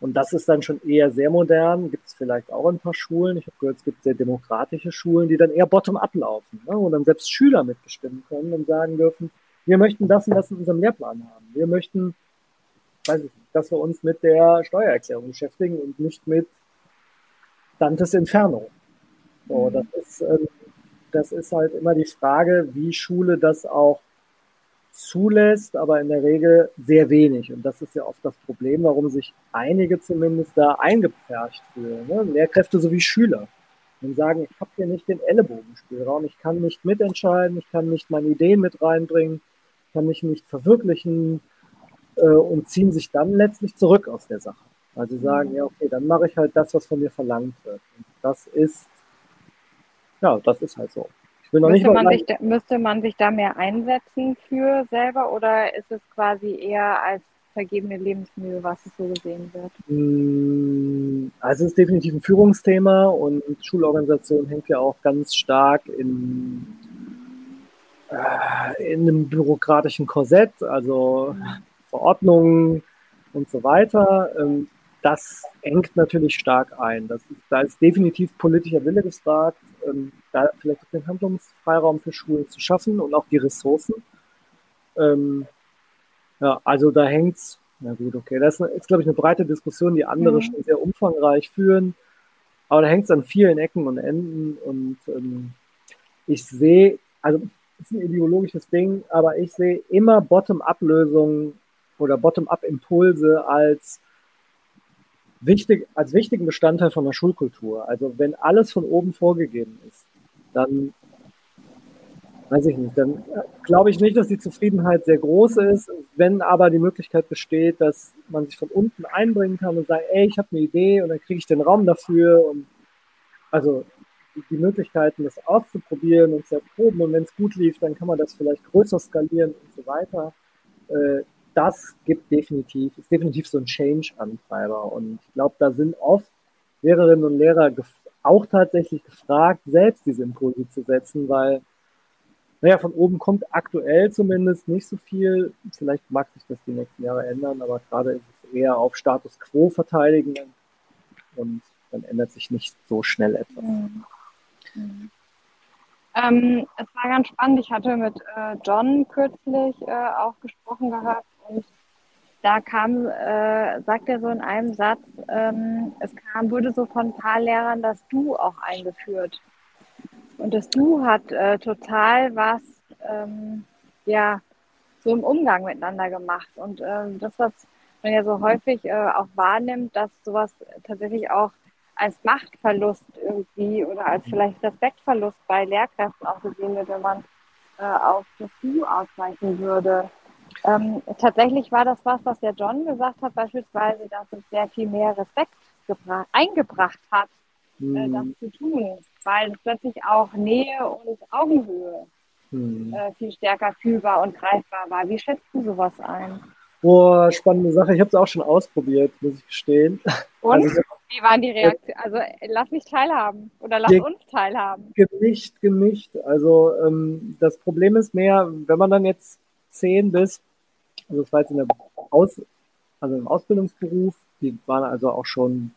[SPEAKER 2] und das ist dann schon eher sehr modern, gibt es vielleicht auch ein paar Schulen. Ich habe gehört, es gibt sehr demokratische Schulen, die dann eher bottom-up laufen, ne, wo dann selbst Schüler mitbestimmen können und sagen dürfen, wir möchten das und das in unserem Lehrplan haben. Wir möchten, weiß ich nicht, dass wir uns mit der Steuererklärung beschäftigen und nicht mit Dantes Inferno. So, mhm. das, ist, ähm, das ist halt immer die Frage, wie Schule das auch zulässt, aber in der Regel sehr wenig. Und das ist ja oft das Problem, warum sich einige zumindest da eingepfercht fühlen. Ne? Lehrkräfte sowie Schüler. Und sagen, ich habe hier nicht den Ellenbogenspielraum, ich kann nicht mitentscheiden, ich kann nicht meine Ideen mit reinbringen, kann mich nicht verwirklichen äh, und ziehen sich dann letztlich zurück aus der Sache. Weil sie sagen, ja, okay, dann mache ich halt das, was von mir verlangt wird. Und das ist, ja, das ist halt so.
[SPEAKER 3] Müsste, man sich da, müsste man sich da mehr einsetzen für selber oder ist es quasi eher als vergebene Lebensmühe, was es so gesehen wird?
[SPEAKER 2] Hm, also es ist definitiv ein Führungsthema und Schulorganisation hängt ja auch ganz stark in, äh, in einem bürokratischen Korsett, also Verordnungen und so weiter. Das engt natürlich stark ein. Das ist, da ist definitiv politischer Wille gefragt, ähm, da vielleicht auch den Handlungsfreiraum für Schulen zu schaffen und auch die Ressourcen. Ähm, ja, also da hängt's. Na gut, okay. Das ist, glaube ich, eine breite Diskussion, die andere mhm. schon sehr umfangreich führen. Aber da hängt es an vielen Ecken und Enden. Und ähm, ich sehe, also ist ein ideologisches Ding, aber ich sehe immer Bottom-up-Lösungen oder Bottom-up-Impulse als wichtig, als wichtigen Bestandteil von der Schulkultur. Also wenn alles von oben vorgegeben ist, dann weiß ich nicht, dann glaube ich nicht, dass die Zufriedenheit sehr groß ist. Wenn aber die Möglichkeit besteht, dass man sich von unten einbringen kann und sagt, ey, ich habe eine Idee und dann kriege ich den Raum dafür und also die Möglichkeiten, das auszuprobieren und zu erproben und wenn es gut lief, dann kann man das vielleicht größer skalieren und so weiter. Das gibt definitiv, ist definitiv so ein Change-Antreiber und ich glaube, da sind oft Lehrerinnen und Lehrer auch tatsächlich gefragt, selbst diese Impulse zu setzen, weil naja, von oben kommt aktuell zumindest nicht so viel. Vielleicht mag sich das die nächsten Jahre ändern, aber gerade ist es eher auf Status quo verteidigen und dann ändert sich nicht so schnell etwas. Mhm.
[SPEAKER 3] Mhm. Ähm, es war ganz spannend. Ich hatte mit äh, John kürzlich äh, auch gesprochen gehabt und da kam, äh, sagt er so in einem Satz, ähm, es kam, wurde so von ein paar Lehrern das Du auch eingeführt. Und das Du hat äh, total was, ähm, ja, so im Umgang miteinander gemacht. Und ähm, das, was man ja so häufig äh, auch wahrnimmt, dass sowas tatsächlich auch als Machtverlust irgendwie oder als vielleicht Respektverlust bei Lehrkräften auch gesehen wird, wenn man äh, auf das Du ausweichen würde. Ähm, tatsächlich war das was, was der John gesagt hat, beispielsweise, dass es sehr viel mehr Respekt eingebracht hat, mhm. äh, das zu tun weil plötzlich auch Nähe und Augenhöhe hm. äh, viel stärker fühlbar und greifbar war. Wie schätzt du sowas ein?
[SPEAKER 2] Boah, spannende Sache. Ich habe es auch schon ausprobiert, muss ich gestehen. (laughs)
[SPEAKER 3] Und also, wie waren die Reaktionen? Also lass mich teilhaben oder lass uns teilhaben.
[SPEAKER 2] Gemischt, gemischt. Also ähm, das Problem ist mehr, wenn man dann jetzt zehn bis, also das war jetzt in der Aus, also im Ausbildungsberuf, die waren also auch schon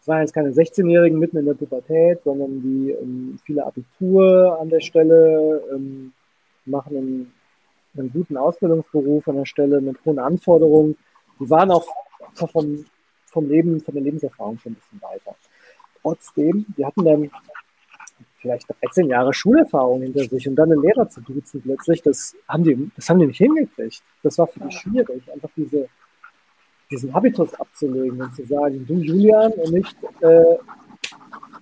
[SPEAKER 2] es waren jetzt keine 16-Jährigen mitten in der Pubertät, sondern die ähm, viele Abitur an der Stelle, ähm, machen einen, einen, guten Ausbildungsberuf an der Stelle mit hohen Anforderungen. Die waren auch vom, vom Leben, von der Lebenserfahrung schon ein bisschen weiter. Trotzdem, die hatten dann vielleicht 13 Jahre Schulerfahrung hinter sich und dann einen Lehrer zu duzen plötzlich, das haben die, das haben die nicht hingekriegt. Das war für die schwierig, einfach diese, diesen Habitus abzulegen und zu sagen, du Julian und nicht äh,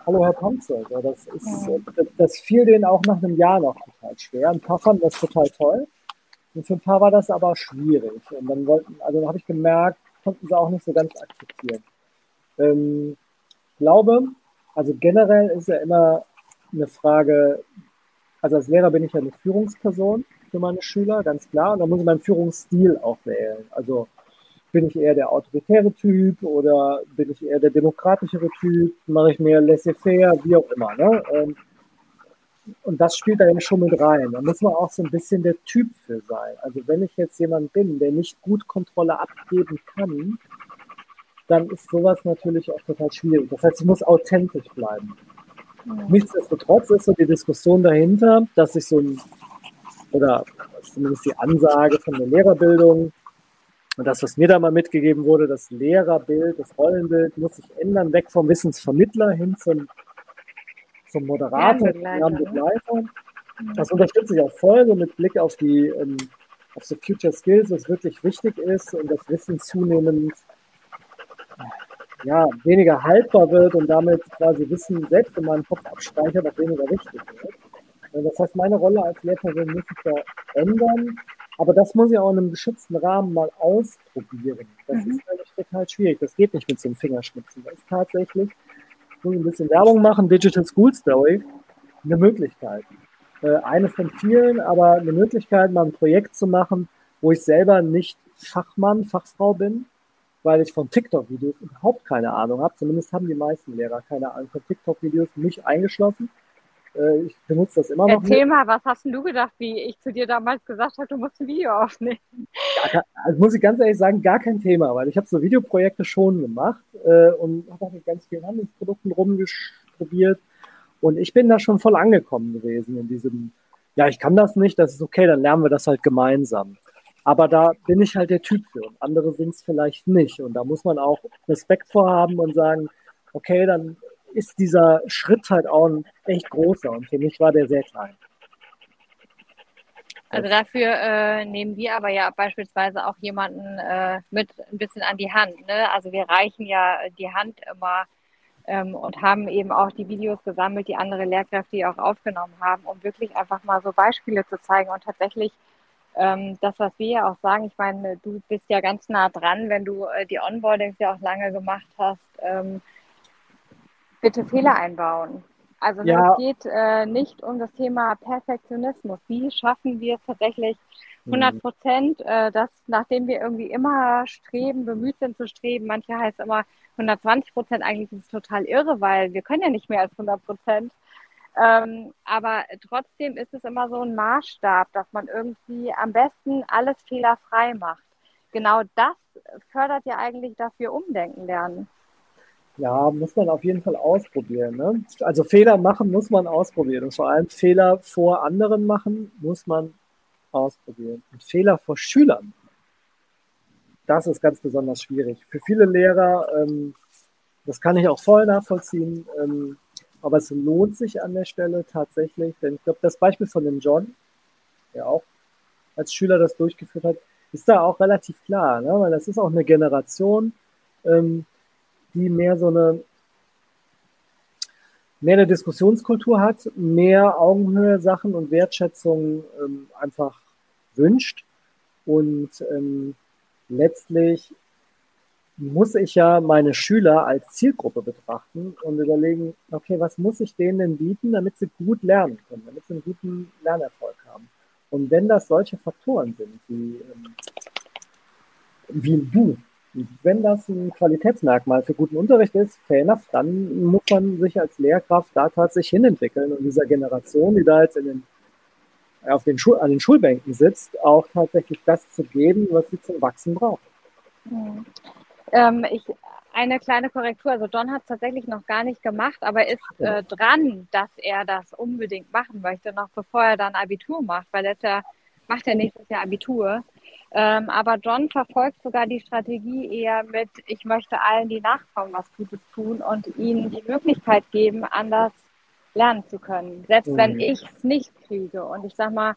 [SPEAKER 2] Hallo Herr Panzer. Das, ist, das, das fiel denen auch nach einem Jahr noch total schwer. Ein paar fanden das total toll. Und für ein paar war das aber schwierig. Und dann wollten, also habe ich gemerkt, konnten sie auch nicht so ganz akzeptieren. Ähm, ich glaube, also generell ist ja immer eine Frage, also als Lehrer bin ich ja eine Führungsperson für meine Schüler, ganz klar. Und da muss ich meinen Führungsstil auch wählen. Also bin ich eher der autoritäre Typ oder bin ich eher der demokratischere Typ? Mache ich mehr laissez-faire, wie auch immer. Ne? Ähm, und das spielt da ja schon mit rein. Da muss man auch so ein bisschen der Typ für sein. Also wenn ich jetzt jemand bin, der nicht gut Kontrolle abgeben kann, dann ist sowas natürlich auch total schwierig. Das heißt, ich muss authentisch bleiben. Nichtsdestotrotz ist so die Diskussion dahinter, dass ich so ein, oder zumindest die Ansage von der Lehrerbildung, und das, was mir da mal mitgegeben wurde, das Lehrerbild, das Rollenbild muss sich ändern, weg vom Wissensvermittler hin zum, zum Moderator, Lernbegleiter. Ne? Das unterstütze ich auch voll, so mit Blick auf die, ähm, auf so Future Skills, was wirklich wichtig ist und das Wissen zunehmend ja, weniger haltbar wird und damit quasi Wissen selbst in meinem Kopf abspeichert, auch weniger wichtig wird. Das heißt, meine Rolle als Lehrperson muss sich da ändern, aber das muss ich auch in einem geschützten Rahmen mal ausprobieren. Das mhm. ist nämlich total schwierig. Das geht nicht mit so einem Fingerschnipsen. Das ist tatsächlich, ich muss ein bisschen Werbung machen, Digital School Story, eine Möglichkeit. Äh, eine von vielen, aber eine Möglichkeit, mal ein Projekt zu machen, wo ich selber nicht Fachmann, Fachfrau bin, weil ich von TikTok-Videos überhaupt keine Ahnung habe. Zumindest haben die meisten Lehrer keine Ahnung von TikTok-Videos, mich eingeschlossen. Äh, ich benutze das immer
[SPEAKER 3] noch. Erzähl mal, was hast du gedacht, wie ich zu dir damals gesagt habe, du musst ein Video aufnehmen?
[SPEAKER 2] Also muss ich ganz ehrlich sagen, gar kein Thema, weil ich habe so Videoprojekte schon gemacht äh, und habe auch mit ganz vielen Handelsprodukten rumprobiert. Und ich bin da schon voll angekommen gewesen in diesem, ja, ich kann das nicht, das ist okay, dann lernen wir das halt gemeinsam. Aber da bin ich halt der Typ für und andere sind es vielleicht nicht. Und da muss man auch Respekt vorhaben und sagen, okay, dann ist dieser Schritt halt auch ein echt großer und für mich war der sehr klein.
[SPEAKER 3] Also dafür äh, nehmen wir aber ja beispielsweise auch jemanden äh, mit ein bisschen an die Hand. Ne? Also wir reichen ja die Hand immer ähm, und haben eben auch die Videos gesammelt, die andere Lehrkräfte auch aufgenommen haben, um wirklich einfach mal so Beispiele zu zeigen und tatsächlich ähm, das, was wir ja auch sagen, ich meine, du bist ja ganz nah dran, wenn du äh, die Onboardings ja auch lange gemacht hast. Ähm, bitte Fehler einbauen. Also ja. es geht äh, nicht um das Thema Perfektionismus. Wie schaffen wir es tatsächlich 100 mhm. Prozent, äh, das, nachdem wir irgendwie immer streben, bemüht sind zu streben, manche heißt immer 120 Prozent, eigentlich ist es total irre, weil wir können ja nicht mehr als 100 Prozent. Ähm, aber trotzdem ist es immer so ein Maßstab, dass man irgendwie am besten alles fehlerfrei macht. Genau das fördert ja eigentlich, dass wir umdenken lernen.
[SPEAKER 2] Ja, muss man auf jeden Fall ausprobieren. Ne? Also Fehler machen muss man ausprobieren. Und vor allem Fehler vor anderen machen muss man ausprobieren. Und Fehler vor Schülern, das ist ganz besonders schwierig. Für viele Lehrer, ähm, das kann ich auch voll nachvollziehen, ähm, aber es lohnt sich an der Stelle tatsächlich, denn ich glaube, das Beispiel von dem John, der auch als Schüler das durchgeführt hat, ist da auch relativ klar, ne? weil das ist auch eine Generation, ähm, die mehr so eine mehr eine Diskussionskultur hat, mehr Augenhöhe Sachen und Wertschätzung ähm, einfach wünscht. Und ähm, letztlich muss ich ja meine Schüler als Zielgruppe betrachten und überlegen, okay, was muss ich denen denn bieten, damit sie gut lernen können, damit sie einen guten Lernerfolg haben. Und wenn das solche Faktoren sind, wie, ähm, wie du wenn das ein Qualitätsmerkmal für guten Unterricht ist, fair enough, dann muss man sich als Lehrkraft da tatsächlich hinentwickeln und dieser Generation, die da jetzt in den, auf den Schul an den Schulbänken sitzt, auch tatsächlich das zu geben, was sie zum Wachsen braucht.
[SPEAKER 3] Ähm, ich, eine kleine Korrektur. Also John hat es tatsächlich noch gar nicht gemacht, aber ist äh, dran, dass er das unbedingt machen möchte, noch bevor er dann Abitur macht, weil er ja, macht er nächstes Jahr Abitur. Ähm, aber John verfolgt sogar die Strategie eher mit, ich möchte allen, die nachkommen, was Gutes tun und ihnen die Möglichkeit geben, anders lernen zu können. Selbst mhm. wenn ich es nicht kriege. Und ich sag mal,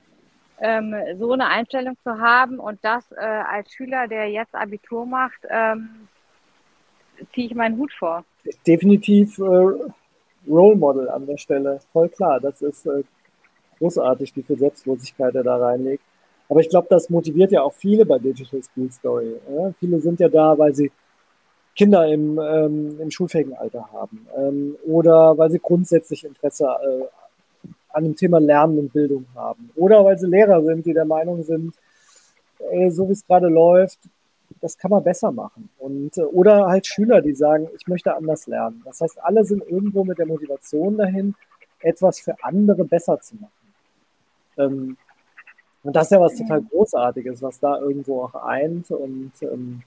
[SPEAKER 3] ähm, so eine Einstellung zu haben und das äh, als Schüler, der jetzt Abitur macht, ähm, ziehe ich meinen Hut vor.
[SPEAKER 2] Definitiv äh, Role Model an der Stelle, voll klar. Das ist äh, großartig, wie viel Selbstlosigkeit er da reinlegt. Aber ich glaube, das motiviert ja auch viele bei Digital School Story. Ja? Viele sind ja da, weil sie Kinder im, ähm, im schulfähigen Alter haben ähm, oder weil sie grundsätzlich Interesse äh, an dem Thema Lernen und Bildung haben oder weil sie Lehrer sind, die der Meinung sind, ey, so wie es gerade läuft, das kann man besser machen. Und, äh, oder halt Schüler, die sagen, ich möchte anders lernen. Das heißt, alle sind irgendwo mit der Motivation dahin, etwas für andere besser zu machen. Ähm, und das ist ja was total Großartiges, was da irgendwo auch eint und ähm,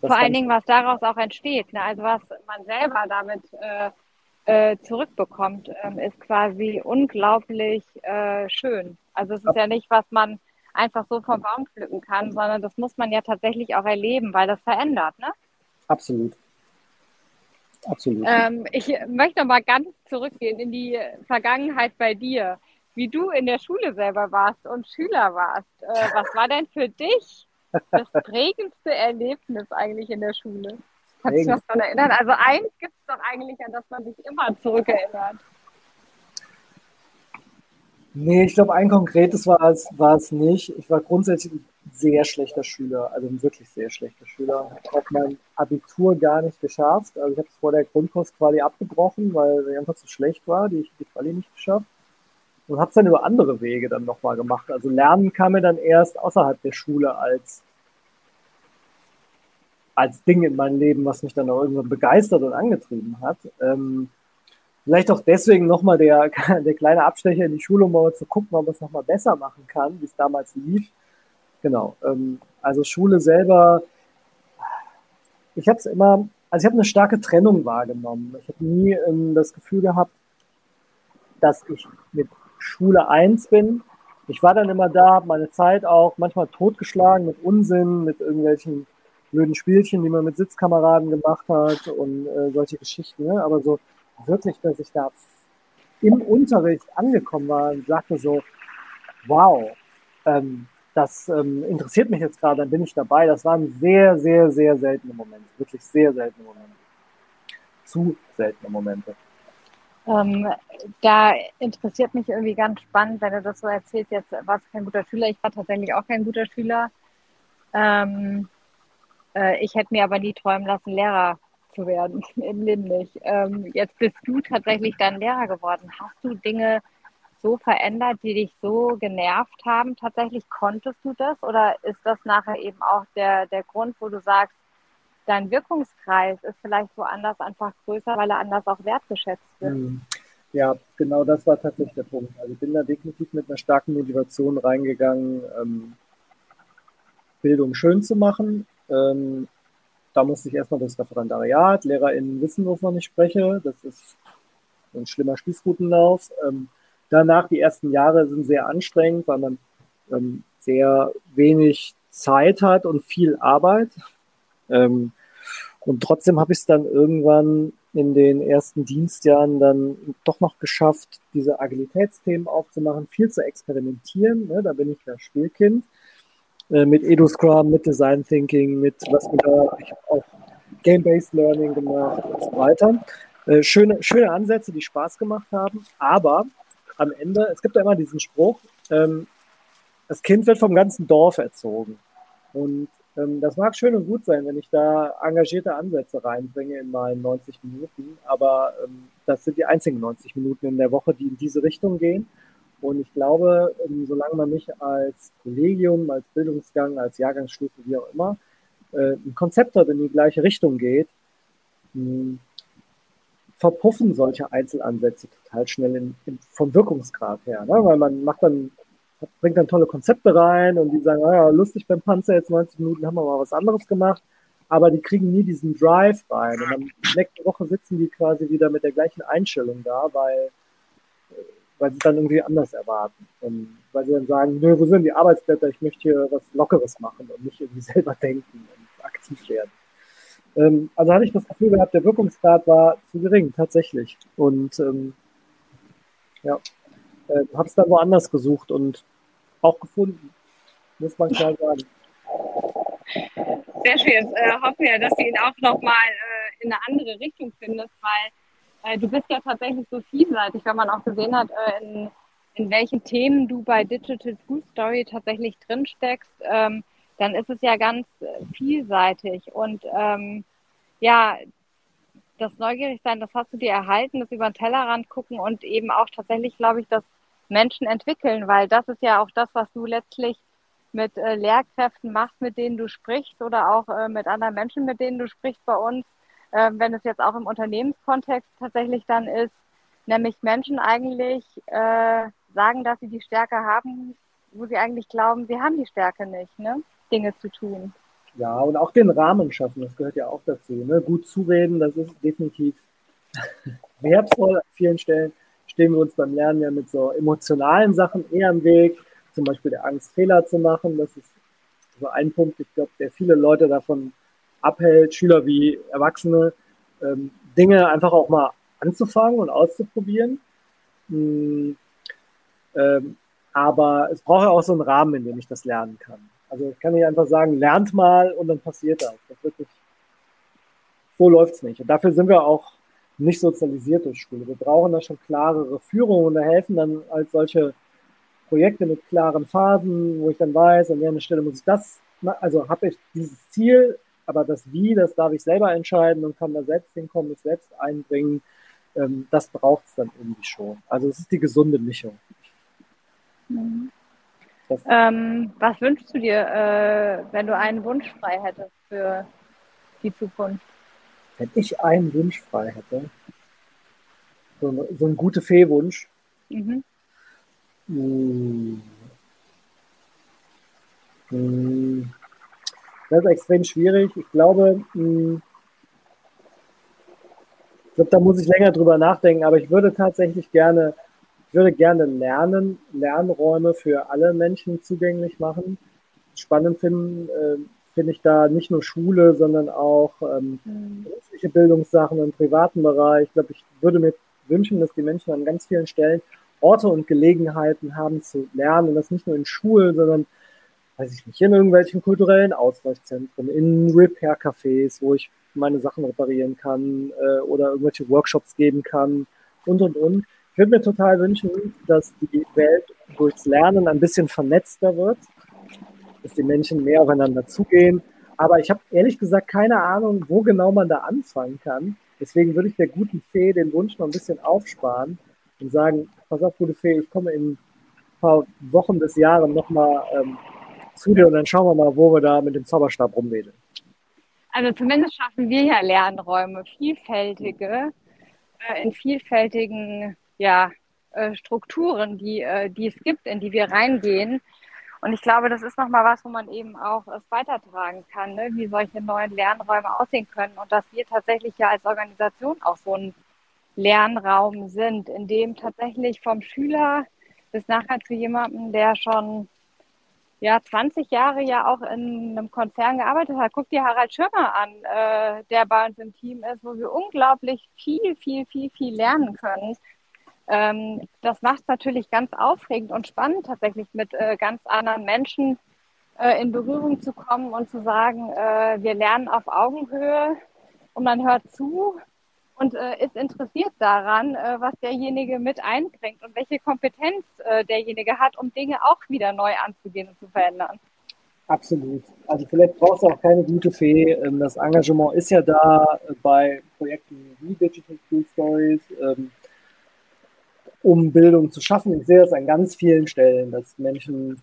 [SPEAKER 3] vor allen Dingen, was daraus auch entsteht. Ne? Also was man selber damit äh, äh, zurückbekommt, ähm, ist quasi unglaublich äh, schön. Also es ist ja nicht, was man einfach so vom Baum pflücken kann, sondern das muss man ja tatsächlich auch erleben, weil das verändert. Ne?
[SPEAKER 2] Absolut. Absolut.
[SPEAKER 3] Ähm, ich möchte noch mal ganz zurückgehen in die Vergangenheit bei dir. wie du in der Schule selber warst und Schüler warst. Äh, was war denn für dich das (laughs) prägendste Erlebnis eigentlich in der Schule? Kannst du dich noch daran erinnern? Also eins gibt es doch eigentlich, an das man sich immer zurückerinnert.
[SPEAKER 2] Nee, ich glaube, ein konkretes war es, war es nicht. Ich war grundsätzlich ein sehr schlechter Schüler, also ein wirklich sehr schlechter Schüler. Ich habe auch mein Abitur gar nicht geschafft. Also ich habe es vor der Grundkursquali abgebrochen, weil sie einfach zu schlecht war. Die, die Quali nicht geschafft. Und habe es dann über andere Wege dann nochmal gemacht. Also Lernen kam mir dann erst außerhalb der Schule als, als Ding in meinem Leben, was mich dann auch irgendwann begeistert und angetrieben hat. Ähm, Vielleicht auch deswegen nochmal der, (laughs) der kleine Abstecher in die Schule, um mal zu gucken, ob man es nochmal besser machen kann, wie es damals lief. Genau. Ähm, also Schule selber, ich habe es immer, also ich habe eine starke Trennung wahrgenommen. Ich habe nie ähm, das Gefühl gehabt, dass ich mit Schule eins bin. Ich war dann immer da, habe meine Zeit auch manchmal totgeschlagen mit Unsinn, mit irgendwelchen blöden Spielchen, die man mit Sitzkameraden gemacht hat und äh, solche Geschichten. Ne? Aber so wirklich, dass ich da im Unterricht angekommen war und sagte so, wow, ähm, das ähm, interessiert mich jetzt gerade, dann bin ich dabei. Das waren sehr, sehr, sehr seltene Momente, wirklich sehr seltene Momente. Zu seltene Momente.
[SPEAKER 3] Ähm, da interessiert mich irgendwie ganz spannend, wenn du das so erzählst, jetzt warst du kein guter Schüler, ich war tatsächlich auch kein guter Schüler. Ähm, äh, ich hätte mir aber nie träumen lassen, Lehrer zu werden (laughs) Leben nicht. Ähm, jetzt bist du tatsächlich dann Lehrer geworden. Hast du Dinge so verändert, die dich so genervt haben? Tatsächlich konntest du das oder ist das nachher eben auch der, der Grund, wo du sagst, dein Wirkungskreis ist vielleicht woanders einfach größer, weil er anders auch wertgeschätzt wird? Hm.
[SPEAKER 2] Ja, genau das war tatsächlich der Punkt. Also ich bin da definitiv mit einer starken Motivation reingegangen, ähm, Bildung schön zu machen, ähm, da musste ich erstmal das Referendariat, LehrerInnen wissen, wovon ich spreche. Das ist ein schlimmer Spießrutenlauf. Ähm, danach, die ersten Jahre sind sehr anstrengend, weil man ähm, sehr wenig Zeit hat und viel Arbeit. Ähm, und trotzdem habe ich es dann irgendwann in den ersten Dienstjahren dann doch noch geschafft, diese Agilitätsthemen aufzumachen, viel zu experimentieren. Ne? Da bin ich ja Spielkind. Äh, mit Edu Scrum, mit Design Thinking, mit was wir da, ich habe auch Game-Based Learning gemacht und so weiter. Äh, schöne, schöne Ansätze, die Spaß gemacht haben, aber am Ende, es gibt ja immer diesen Spruch, ähm, das Kind wird vom ganzen Dorf erzogen. Und ähm, das mag schön und gut sein, wenn ich da engagierte Ansätze reinbringe in meinen 90 Minuten, aber ähm, das sind die einzigen 90 Minuten in der Woche, die in diese Richtung gehen. Und ich glaube, ähm, solange man nicht als Kollegium, als Bildungsgang, als Jahrgangsstufe, wie auch immer, äh, ein Konzept hat, in die gleiche Richtung geht, hm, verpuffen solche Einzelansätze total schnell in, in, vom Wirkungsgrad her. Ne? Weil man macht dann, bringt dann tolle Konzepte rein und die sagen, ah ja, lustig beim Panzer, jetzt 90 Minuten haben wir mal was anderes gemacht, aber die kriegen nie diesen Drive rein. Und dann nächste Woche sitzen die quasi wieder mit der gleichen Einstellung da, weil weil sie es dann irgendwie anders erwarten. Und weil sie dann sagen, nö, wo sind die Arbeitsblätter? Ich möchte hier was Lockeres machen und nicht irgendwie (laughs) selber denken und aktiv werden. Ähm, also hatte ich das Gefühl gehabt, der Wirkungsgrad war zu gering, tatsächlich. Und ähm, ja, äh, habe es dann woanders gesucht und auch gefunden, muss man klar sagen.
[SPEAKER 3] Sehr schön. Äh, hoffen wir, dass du ihn auch nochmal äh, in eine andere Richtung findest, weil äh, du bist ja tatsächlich so vielseitig, wenn man auch gesehen hat, äh, in, in welchen Themen du bei Digital School Story tatsächlich drin steckst, ähm, dann ist es ja ganz äh, vielseitig. Und ähm, ja, das Neugierigsein, das hast du dir erhalten, das über den Tellerrand gucken und eben auch tatsächlich, glaube ich, das Menschen entwickeln, weil das ist ja auch das, was du letztlich mit äh, Lehrkräften machst, mit denen du sprichst oder auch äh, mit anderen Menschen, mit denen du sprichst bei uns, ähm, wenn es jetzt auch im Unternehmenskontext tatsächlich dann ist, nämlich Menschen eigentlich äh, sagen, dass sie die Stärke haben, wo sie eigentlich glauben, sie haben die Stärke nicht, ne? Dinge zu tun.
[SPEAKER 2] Ja, und auch den Rahmen schaffen, das gehört ja auch dazu. Ne? Gut zureden, das ist definitiv (laughs) wertvoll. An vielen Stellen stehen wir uns beim Lernen ja mit so emotionalen Sachen eher im Weg, zum Beispiel der Angst, Fehler zu machen. Das ist so ein Punkt, ich glaube, der viele Leute davon abhält, Schüler wie Erwachsene, ähm, Dinge einfach auch mal anzufangen und auszuprobieren. Hm. Ähm, aber es braucht ja auch so einen Rahmen, in dem ich das lernen kann. Also ich kann nicht einfach sagen, lernt mal und dann passiert das. Das wird nicht, so läuft's nicht. Und dafür sind wir auch nicht sozialisiert durch Schule. Wir brauchen da schon klarere Führung und da helfen dann als solche Projekte mit klaren Phasen, wo ich dann weiß, an der Stelle muss ich das, also habe ich dieses Ziel, aber das Wie, das darf ich selber entscheiden und kann da selbst hinkommen, mich selbst einbringen. Ähm, das braucht es dann irgendwie schon. Also es ist die gesunde Mischung.
[SPEAKER 3] Mhm. Ähm, was wünschst du dir, äh, wenn du einen Wunsch frei hättest für die Zukunft?
[SPEAKER 2] Wenn ich einen Wunsch frei hätte, so, so ein gute Fee-Wunsch. Mhm. Hm. Hm. Das ist extrem schwierig. Ich glaube, hm, ich glaube, da muss ich länger drüber nachdenken, aber ich würde tatsächlich gerne ich würde gerne lernen, Lernräume für alle Menschen zugänglich machen. Spannend finden äh, finde ich da nicht nur Schule, sondern auch ähm, mhm. berufliche Bildungssachen im privaten Bereich. Ich glaube, ich würde mir wünschen, dass die Menschen an ganz vielen Stellen Orte und Gelegenheiten haben zu lernen und das nicht nur in Schulen, sondern weiß ich nicht, in irgendwelchen kulturellen Austauschzentren, in Repair-Cafés, wo ich meine Sachen reparieren kann äh, oder irgendwelche Workshops geben kann und und und. Ich würde mir total wünschen, dass die Welt durchs Lernen ein bisschen vernetzter wird, dass die Menschen mehr aufeinander zugehen. Aber ich habe ehrlich gesagt keine Ahnung, wo genau man da anfangen kann. Deswegen würde ich der guten Fee den Wunsch noch ein bisschen aufsparen und sagen, pass auf, gute Fee, ich komme in ein paar Wochen des Jahres nochmal ähm, zu dir und dann schauen wir mal, wo wir da mit dem Zauberstab rumwedeln.
[SPEAKER 3] Also zumindest schaffen wir ja Lernräume, vielfältige, äh, in vielfältigen ja, äh, Strukturen, die, äh, die es gibt, in die wir reingehen. Und ich glaube, das ist nochmal was, wo man eben auch es weitertragen kann, ne? wie solche neuen Lernräume aussehen können und dass wir tatsächlich ja als Organisation auch so ein Lernraum sind, in dem tatsächlich vom Schüler bis nachher zu jemandem, der schon ja 20 Jahre ja auch in einem Konzern gearbeitet hat. Guck dir Harald Schirmer an, äh, der bei uns im Team ist, wo wir unglaublich viel, viel, viel, viel lernen können. Ähm, das macht es natürlich ganz aufregend und spannend, tatsächlich mit äh, ganz anderen Menschen äh, in Berührung zu kommen und zu sagen, äh, wir lernen auf Augenhöhe und man hört zu und äh, ist interessiert daran, äh, was derjenige mit einbringt und welche Kompetenz äh, derjenige hat, um Dinge auch wieder neu anzugehen und zu verändern.
[SPEAKER 2] Absolut. Also vielleicht brauchst du auch keine gute Fee. Ähm, das Engagement ist ja da bei Projekten wie Digital School Stories. Ähm, um Bildung zu schaffen. Ich sehe das an ganz vielen Stellen, dass Menschen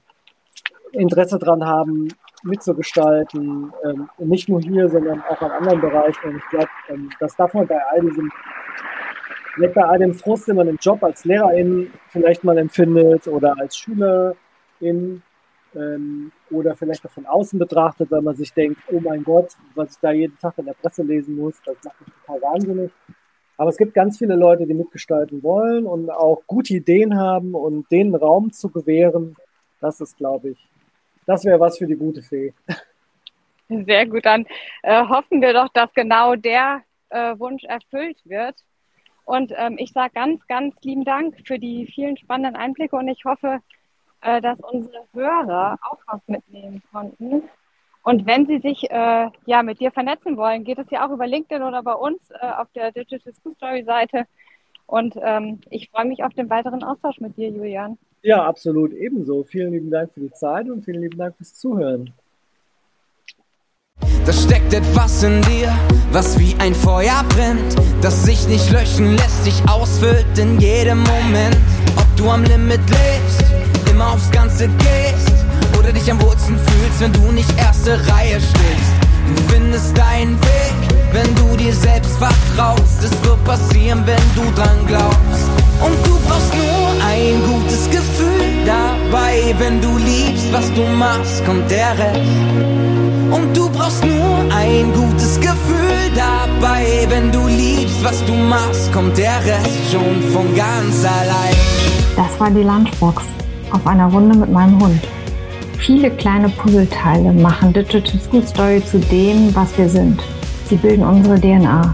[SPEAKER 2] Interesse daran haben, mitzugestalten. Ähm, nicht nur hier, sondern auch an anderen Bereichen. Und ich glaube, ähm, das darf man bei all diesem, vielleicht bei all dem Frust, den man im Job als Lehrerin vielleicht mal empfindet oder als Schülerin ähm, oder vielleicht auch von außen betrachtet, weil man sich denkt, oh mein Gott, was ich da jeden Tag in der Presse lesen muss, das macht mich total wahnsinnig. Aber es gibt ganz viele Leute, die mitgestalten wollen und auch gute Ideen haben und denen Raum zu gewähren, das ist, glaube ich, das wäre was für die gute Fee.
[SPEAKER 3] Sehr gut, dann äh, hoffen wir doch, dass genau der äh, Wunsch erfüllt wird. Und ähm, ich sage ganz, ganz lieben Dank für die vielen spannenden Einblicke und ich hoffe, äh, dass unsere Hörer auch was mitnehmen konnten. Und wenn Sie sich äh, ja mit dir vernetzen wollen, geht es ja auch über LinkedIn oder bei uns äh, auf der Digital School Story Seite. Und ähm, ich freue mich auf den weiteren Austausch mit dir, Julian.
[SPEAKER 2] Ja, absolut. Ebenso. Vielen lieben Dank für die Zeit und vielen lieben Dank fürs Zuhören.
[SPEAKER 5] Da steckt etwas in dir, was wie ein Feuer brennt, das sich nicht löschen lässt, dich ausfüllt in jedem Moment. Ob du am Limit lebst, immer aufs Ganze gehst oder dich am Wurzeln fühlst, wenn du nicht erste Reihe stehst. Du findest deinen Weg, wenn du dir selbst vertraust. Es wird passieren, wenn du dran glaubst. Und du brauchst nur ein gutes Gefühl dabei. Wenn du liebst, was du machst, kommt der Rest. Und du brauchst nur ein gutes Gefühl dabei. Wenn du liebst, was du machst, kommt der Rest schon von ganz allein.
[SPEAKER 1] Das war die Lunchbox auf einer Runde mit meinem Hund. Viele kleine Puzzleteile machen Digital School Story zu dem, was wir sind. Sie bilden unsere DNA.